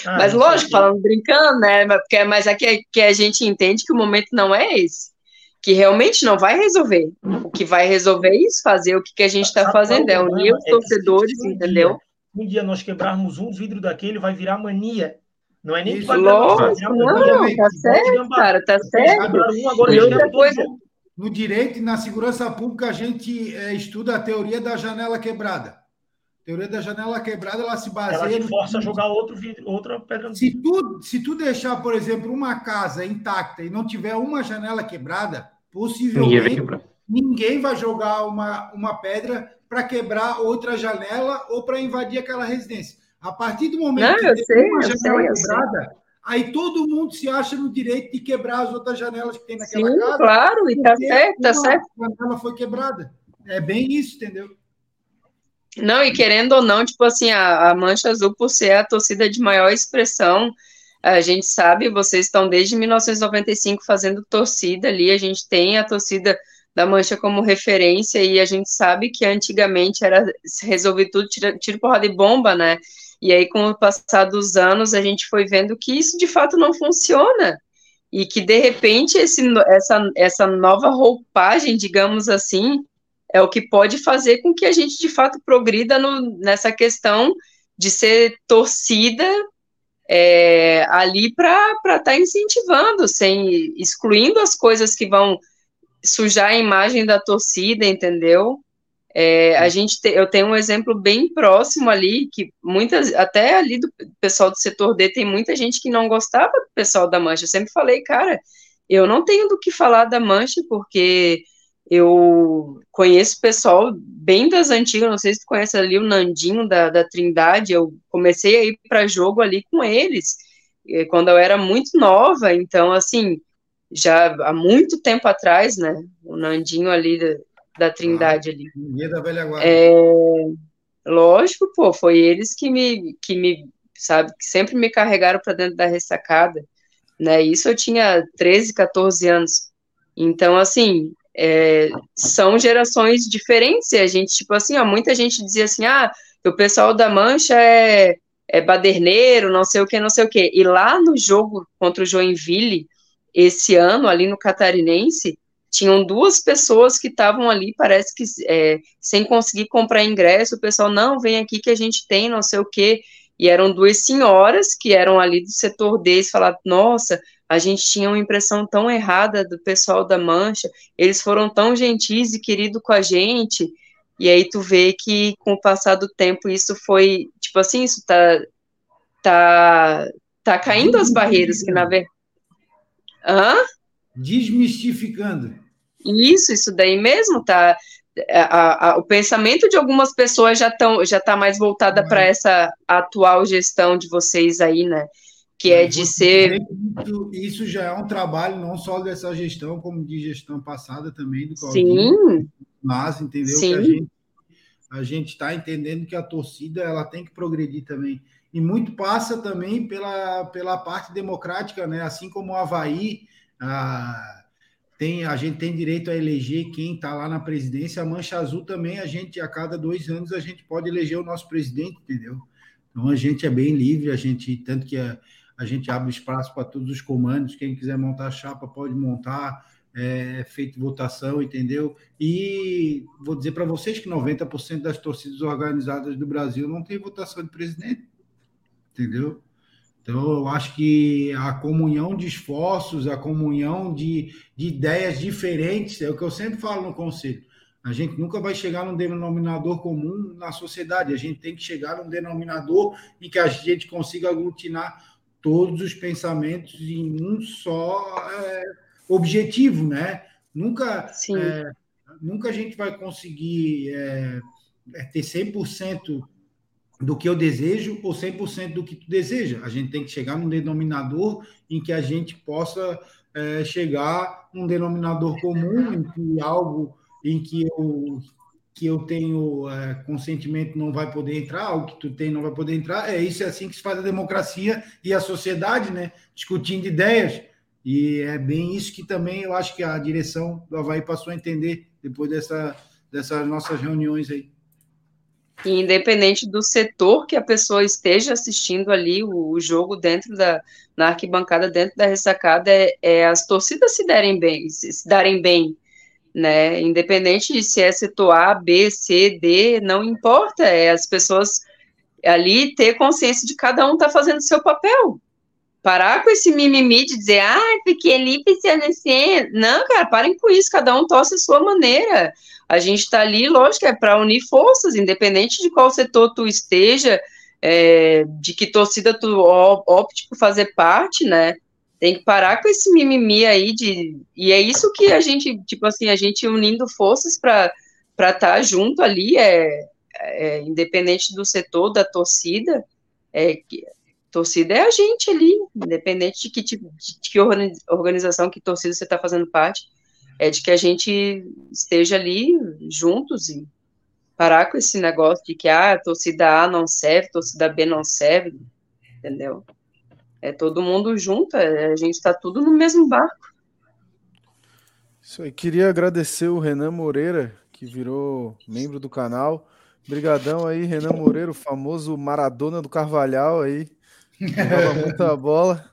Ah, mas lógico, falando brincando, né? Porque, mas aqui é que a gente entende que o momento não é esse. Que realmente não vai resolver. O que vai resolver é isso, fazer o que, que a gente está fazendo, é unir os torcedores, entendeu? Um dia nós quebrarmos um vidro daquele, vai virar mania. Não é nem que vai Lógico, não, não, tá certo, cara, tá certo. Um, agora e outra coisa. No direito e na segurança pública, a gente é, estuda a teoria da janela quebrada. A teoria da janela quebrada, ela se baseia... Ela te força no... a jogar outro vidro, outra pedra. Se tu, se tu deixar, por exemplo, uma casa intacta e não tiver uma janela quebrada, possivelmente ninguém vai jogar uma, uma pedra para quebrar outra janela ou para invadir aquela residência. A partir do momento Não, que tem sei, uma janela sei, quebrada, aí todo mundo se acha no direito de quebrar as outras janelas que tem naquela Sim, casa. claro, e tá certo, tá certo. A janela foi quebrada. É bem isso, entendeu? Não, e querendo ou não, tipo assim, a, a Mancha Azul, por ser a torcida de maior expressão, a gente sabe, vocês estão desde 1995 fazendo torcida ali, a gente tem a torcida da Mancha como referência, e a gente sabe que antigamente era resolver tudo, tiro, tiro porrada de bomba, né? E aí, com o passar dos anos, a gente foi vendo que isso de fato não funciona. E que, de repente, esse, essa, essa nova roupagem, digamos assim, é o que pode fazer com que a gente, de fato, progrida no, nessa questão de ser torcida é, ali para estar tá incentivando, sem excluindo as coisas que vão sujar a imagem da torcida, entendeu? É, a gente te, eu tenho um exemplo bem próximo ali, que muitas, até ali do pessoal do setor D, tem muita gente que não gostava do pessoal da Mancha. Eu sempre falei, cara, eu não tenho do que falar da Mancha, porque eu conheço o pessoal bem das antigas, não sei se tu conhece ali o Nandinho da, da Trindade, eu comecei a ir para jogo ali com eles, eh, quando eu era muito nova, então, assim, já há muito tempo atrás, né? O Nandinho ali da, da Trindade ah, ali. Da velha guarda. É, lógico, pô, foi eles que me, que me, sabe, que sempre me carregaram para dentro da ressacada, né? Isso eu tinha 13, 14 anos. Então, assim, é, são gerações diferentes, e a gente, tipo assim, ó, muita gente dizia assim, ah, o pessoal da Mancha é, é baderneiro, não sei o que, não sei o que, e lá no jogo contra o Joinville, esse ano, ali no Catarinense, tinham duas pessoas que estavam ali, parece que é, sem conseguir comprar ingresso, o pessoal, não, vem aqui que a gente tem, não sei o quê, e eram duas senhoras que eram ali do setor deles, falaram, nossa, a gente tinha uma impressão tão errada do pessoal da Mancha, eles foram tão gentis e queridos com a gente, e aí tu vê que com o passar do tempo isso foi, tipo assim, isso tá, tá, tá caindo as barreiras, que na verdade Hã? Desmistificando. Isso, isso daí mesmo, tá? A, a, o pensamento de algumas pessoas já estão já está mais voltada para essa atual gestão de vocês aí, né? Que é de ser. Isso, já é um trabalho não só dessa gestão, como de gestão passada também do Sim. Mas, entendeu? Sim. a gente está entendendo que a torcida ela tem que progredir também e muito passa também pela, pela parte democrática, né? Assim como o Havaí, a, tem, a gente tem direito a eleger quem está lá na presidência, a Mancha Azul também, a gente, a cada dois anos, a gente pode eleger o nosso presidente, entendeu? Então a gente é bem livre, a gente, tanto que a, a gente abre espaço para todos os comandos, quem quiser montar a chapa pode montar, é feito votação, entendeu? E vou dizer para vocês que 90% das torcidas organizadas do Brasil não tem votação de presidente entendeu? Então, eu acho que a comunhão de esforços, a comunhão de, de ideias diferentes, é o que eu sempre falo no conselho. A gente nunca vai chegar num denominador comum na sociedade. A gente tem que chegar num denominador em que a gente consiga aglutinar todos os pensamentos em um só é, objetivo, né? Nunca, é, nunca a gente vai conseguir é, é ter 100% do que eu desejo ou 100% do que tu deseja. A gente tem que chegar num denominador em que a gente possa é, chegar num denominador comum, em que algo em que eu, que eu tenho é, consentimento não vai poder entrar, o que tu tem não vai poder entrar. É isso é assim que se faz a democracia e a sociedade, né? Discutindo ideias. E é bem isso que também eu acho que a direção do Havaí passou a entender depois dessa, dessas nossas reuniões aí. Independente do setor que a pessoa esteja assistindo ali o, o jogo dentro da na arquibancada, dentro da ressacada, é, é, as torcidas se derem bem, se, se darem bem, né? Independente de se é setor A, B, C, D, não importa, é as pessoas ali ter consciência de cada um tá fazendo seu papel. Parar com esse mimimi de dizer, ah, porque ali precisa ser. Não, cara, parem com isso, cada um torce a sua maneira. A gente está ali, lógico, é para unir forças, independente de qual setor tu esteja, é, de que torcida tu opte por fazer parte, né? Tem que parar com esse mimimi aí de. E é isso que a gente, tipo assim, a gente unindo forças para estar tá junto ali, é, é, independente do setor, da torcida, é, torcida é a gente ali, independente de que tipo de que organização, que torcida você está fazendo parte, é de que a gente esteja ali juntos e parar com esse negócio de que ah, torcida A não serve, torcida B não serve, entendeu? É todo mundo junto, é, a gente está tudo no mesmo barco. Isso aí, queria agradecer o Renan Moreira, que virou membro do canal. Obrigadão aí, Renan Moreira, o famoso Maradona do Carvalhal aí. Jogava muita bola.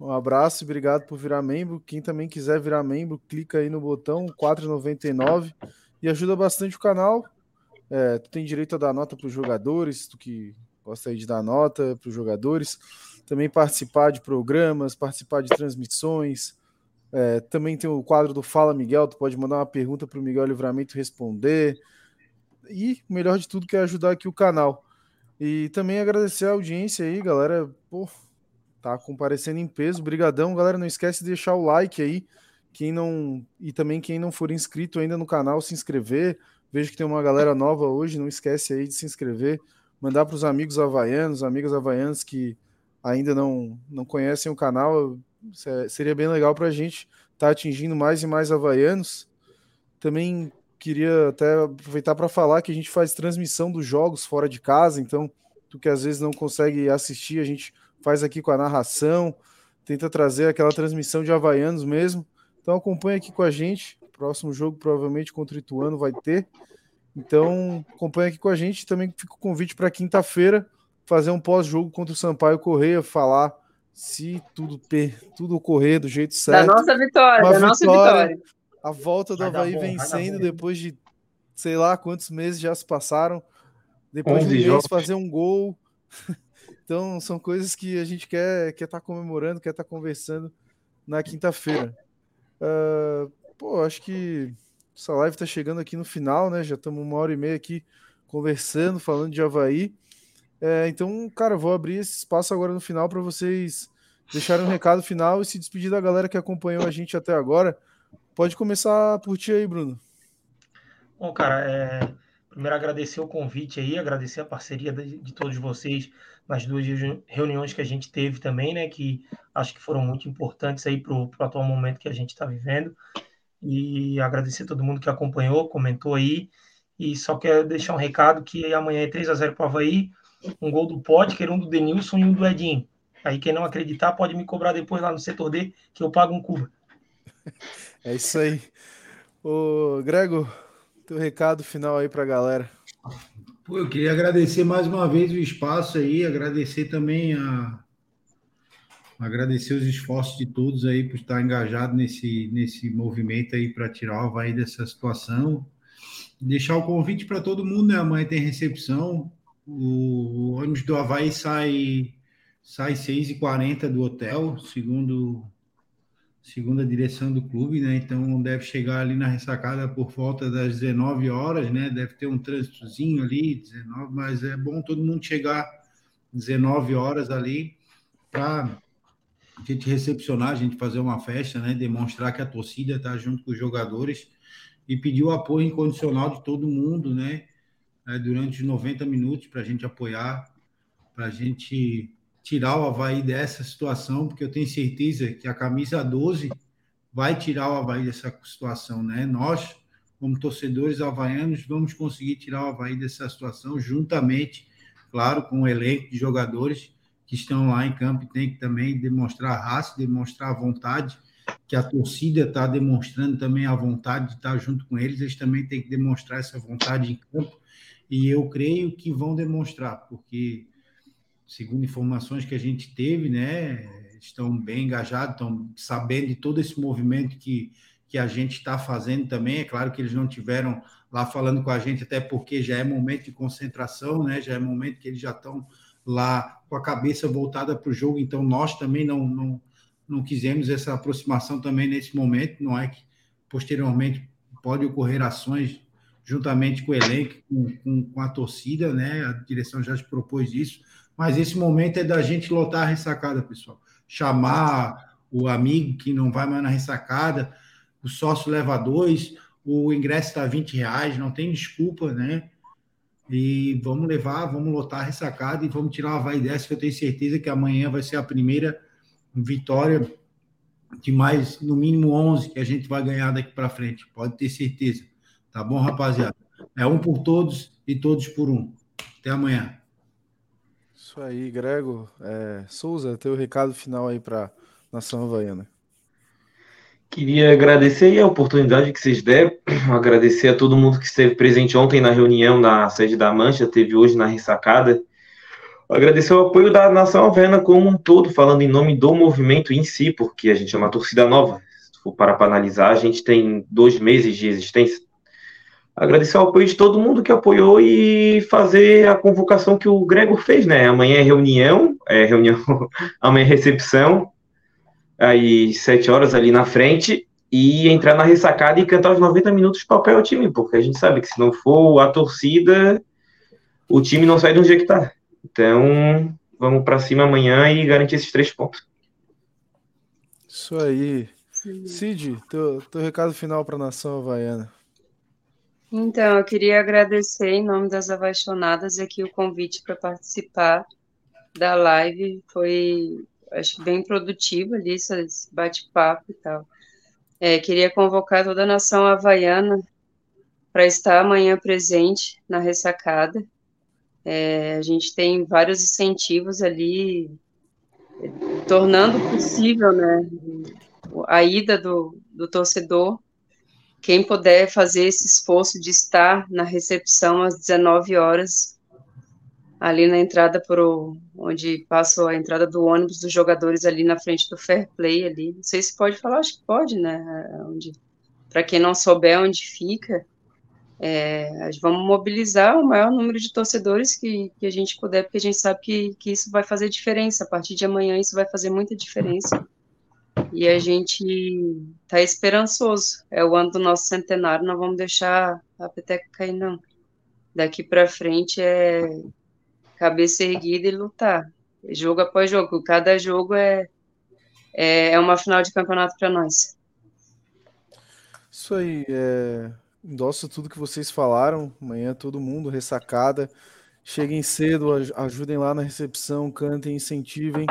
Um abraço, obrigado por virar membro. Quem também quiser virar membro, clica aí no botão 4,99 e ajuda bastante o canal. É, tu tem direito a dar nota para os jogadores, tu que gosta aí de dar nota para os jogadores. Também participar de programas, participar de transmissões. É, também tem o quadro do Fala Miguel, tu pode mandar uma pergunta para o Miguel Livramento responder. E o melhor de tudo que é ajudar aqui o canal. E também agradecer a audiência aí, galera. Pô, tá comparecendo em peso. Brigadão, galera. Não esquece de deixar o like aí. Quem não e também quem não for inscrito ainda no canal, se inscrever. Vejo que tem uma galera nova hoje, não esquece aí de se inscrever, mandar para os amigos havaianos, amigas havaianas que ainda não não conhecem o canal. Seria bem legal para a gente estar tá atingindo mais e mais havaianos. Também queria até aproveitar para falar que a gente faz transmissão dos jogos fora de casa, então tu que às vezes não consegue assistir, a gente faz aqui com a narração, tenta trazer aquela transmissão de Havaianos mesmo. Então acompanha aqui com a gente. Próximo jogo provavelmente contra o Ituano vai ter. Então acompanha aqui com a gente. Também fica o convite para quinta-feira fazer um pós-jogo contra o Sampaio Correia, falar se tudo tudo ocorrer do jeito certo. Da nossa vitória, da nossa vitória a volta do Havaí bom, vencendo depois de sei lá quantos meses já se passaram. Depois de um mês fazer um gol. então são coisas que a gente quer quer estar tá comemorando, quer estar tá conversando na quinta-feira. Uh, pô, acho que essa live está chegando aqui no final, né? Já estamos uma hora e meia aqui conversando, falando de Havaí. É, então, cara, vou abrir esse espaço agora no final para vocês deixarem um recado final e se despedir da galera que acompanhou a gente até agora. Pode começar por ti aí, Bruno. Bom, cara, é... primeiro agradecer o convite aí, agradecer a parceria de, de todos vocês nas duas reuniões que a gente teve também, né? Que acho que foram muito importantes aí para o atual momento que a gente está vivendo. E agradecer a todo mundo que acompanhou, comentou aí. E só quero deixar um recado que amanhã é 3 a 0 para o Havaí, um gol do Podker, um do Denilson e um do Edinho. Aí quem não acreditar pode me cobrar depois lá no setor D, que eu pago um Cuba. É isso aí. Ô, Grego, teu recado final aí para a galera. Pô, eu queria agradecer mais uma vez o espaço aí, agradecer também a agradecer os esforços de todos aí por estar engajado nesse, nesse movimento aí para tirar o Havaí dessa situação. Deixar o convite para todo mundo, né? Amanhã tem recepção. O ônibus do Havaí sai, sai 6h40 do hotel, segundo segundo a direção do clube, né? Então deve chegar ali na ressacada por volta das 19 horas, né? Deve ter um trânsitozinho ali, 19, mas é bom todo mundo chegar 19 horas ali para a gente recepcionar, a gente fazer uma festa, né? Demonstrar que a torcida está junto com os jogadores e pedir o apoio incondicional de todo mundo, né? É, durante os 90 minutos para a gente apoiar, para a gente tirar o Havaí dessa situação, porque eu tenho certeza que a camisa 12 vai tirar o Havaí dessa situação, né? Nós, como torcedores havaianos, vamos conseguir tirar o Havaí dessa situação, juntamente, claro, com o elenco de jogadores que estão lá em campo e tem que também demonstrar raça, demonstrar vontade, que a torcida está demonstrando também a vontade de estar junto com eles, eles também têm que demonstrar essa vontade em campo, e eu creio que vão demonstrar, porque segundo informações que a gente teve, né, estão bem engajados, estão sabendo de todo esse movimento que, que a gente está fazendo também. É claro que eles não tiveram lá falando com a gente, até porque já é momento de concentração, né, já é momento que eles já estão lá com a cabeça voltada para o jogo, então nós também não, não, não quisemos essa aproximação também nesse momento, não é que posteriormente pode ocorrer ações juntamente com o elenco, com, com, com a torcida, né? A direção já se propôs isso, mas esse momento é da gente lotar a ressacada, pessoal. Chamar o amigo que não vai mais na ressacada, o sócio leva dois, o ingresso está 20 reais, não tem desculpa, né? E vamos levar, vamos lotar a ressacada e vamos tirar uma vai dessa, que eu tenho certeza que amanhã vai ser a primeira vitória de mais, no mínimo 11 que a gente vai ganhar daqui para frente, pode ter certeza. Tá bom, rapaziada? É um por todos e todos por um. Até amanhã. Isso aí, Grego. É, Souza, teu recado final aí para Nação Havaiana. Queria agradecer a oportunidade que vocês deram, agradecer a todo mundo que esteve presente ontem na reunião na sede da Mancha, teve hoje na ressacada. Agradecer o apoio da Nação Havaiana como um todo, falando em nome do movimento em si, porque a gente é uma torcida nova. Se for para, para analisar, a gente tem dois meses de existência agradecer o apoio de todo mundo que apoiou e fazer a convocação que o Gregor fez, né? Amanhã é reunião, é reunião, amanhã é recepção, aí sete horas ali na frente, e entrar na ressacada e cantar os 90 minutos para apoiar o time, porque a gente sabe que se não for a torcida, o time não sai de onde é que tá. Então, vamos para cima amanhã e garantir esses três pontos. Isso aí. Cid, teu, teu recado final para a nação havaiana. Então, eu queria agradecer em nome das apaixonadas aqui o convite para participar da live. Foi, acho, bem produtivo ali, esse bate-papo e tal. É, queria convocar toda a nação havaiana para estar amanhã presente na ressacada. É, a gente tem vários incentivos ali, tornando possível né, a ida do, do torcedor quem puder fazer esse esforço de estar na recepção às 19 horas, ali na entrada pro onde passa a entrada do ônibus dos jogadores ali na frente do Fair Play ali. Não sei se pode falar, acho que pode, né? Onde, para quem não souber onde fica, é, vamos mobilizar o maior número de torcedores que, que a gente puder, porque a gente sabe que, que isso vai fazer diferença. A partir de amanhã, isso vai fazer muita diferença e a gente está esperançoso. É o ano do nosso centenário, não vamos deixar a peteca cair, não. Daqui para frente é cabeça erguida e lutar. Jogo após jogo. Cada jogo é, é, é uma final de campeonato para nós. Isso aí. É... Endosso tudo que vocês falaram. Amanhã todo mundo ressacada. Cheguem cedo, ajudem lá na recepção, cantem, incentivem,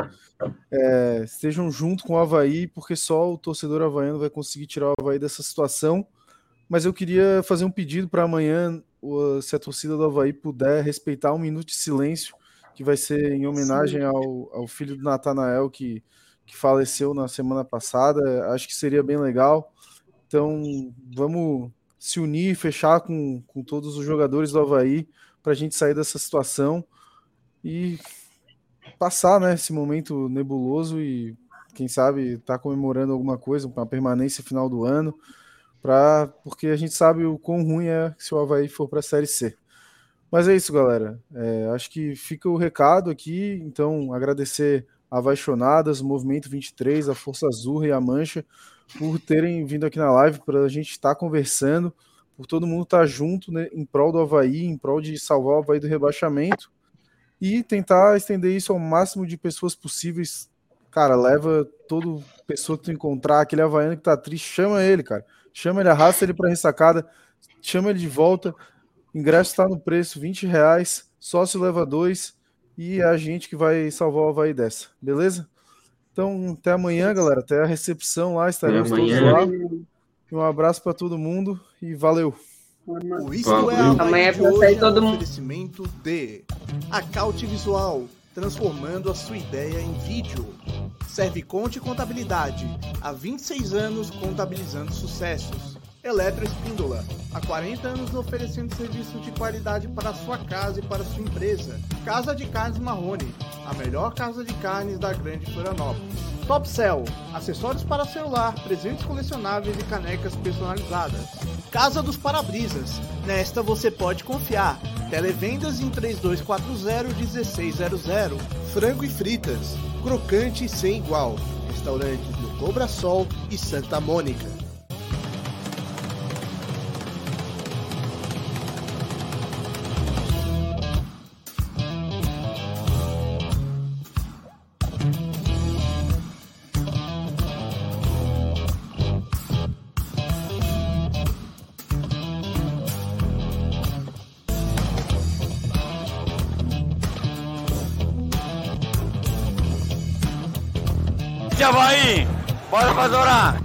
é, estejam junto com o Havaí, porque só o torcedor havaiano vai conseguir tirar o Havaí dessa situação. Mas eu queria fazer um pedido para amanhã, se a torcida do Havaí puder respeitar um minuto de silêncio, que vai ser em homenagem ao, ao, filho do Natanael, que, que faleceu na semana passada. Acho que seria bem legal. Então, vamos se unir, fechar com, com todos os jogadores do Havaí para a gente sair dessa situação e passar né, esse momento nebuloso e, quem sabe, estar tá comemorando alguma coisa, uma permanência final do ano, pra, porque a gente sabe o quão ruim é se o Havaí for para a Série C. Mas é isso, galera. É, acho que fica o recado aqui. Então, agradecer Avaixonadas, Movimento 23, a Força Azul e a Mancha, por terem vindo aqui na live para a gente estar tá conversando, por todo mundo estar tá junto né, em prol do Havaí, em prol de salvar o Havaí do rebaixamento e tentar estender isso ao máximo de pessoas possíveis. Cara, leva toda pessoa que tu encontrar, aquele havaiano que tá triste, chama ele, cara. Chama ele, arrasta ele pra ressacada, chama ele de volta. O ingresso está no preço, 20 reais, sócio leva dois e é a gente que vai salvar o Havaí dessa, beleza? Então, até amanhã, galera. Até a recepção lá, estaremos todos lá. Um abraço para todo mundo e valeu. O Isto é Amanhã é pra sair todo mundo. oferecimento de Acaute Visual, transformando a sua ideia em vídeo. Serve Conte Contabilidade, há 26 anos contabilizando sucessos. Eletro Espíndola, há 40 anos oferecendo serviços de qualidade para a sua casa e para a sua empresa. Casa de Carnes Marrone, a melhor casa de carnes da Grande Florianópolis. Top Cell, acessórios para celular, presentes colecionáveis e canecas personalizadas. Casa dos Parabrisas, nesta você pode confiar. Televendas em 3240-1600. Frango e fritas, crocante sem igual. Restaurantes do Cobra Sol e Santa Mônica. Havaí! Bora pra Zorá!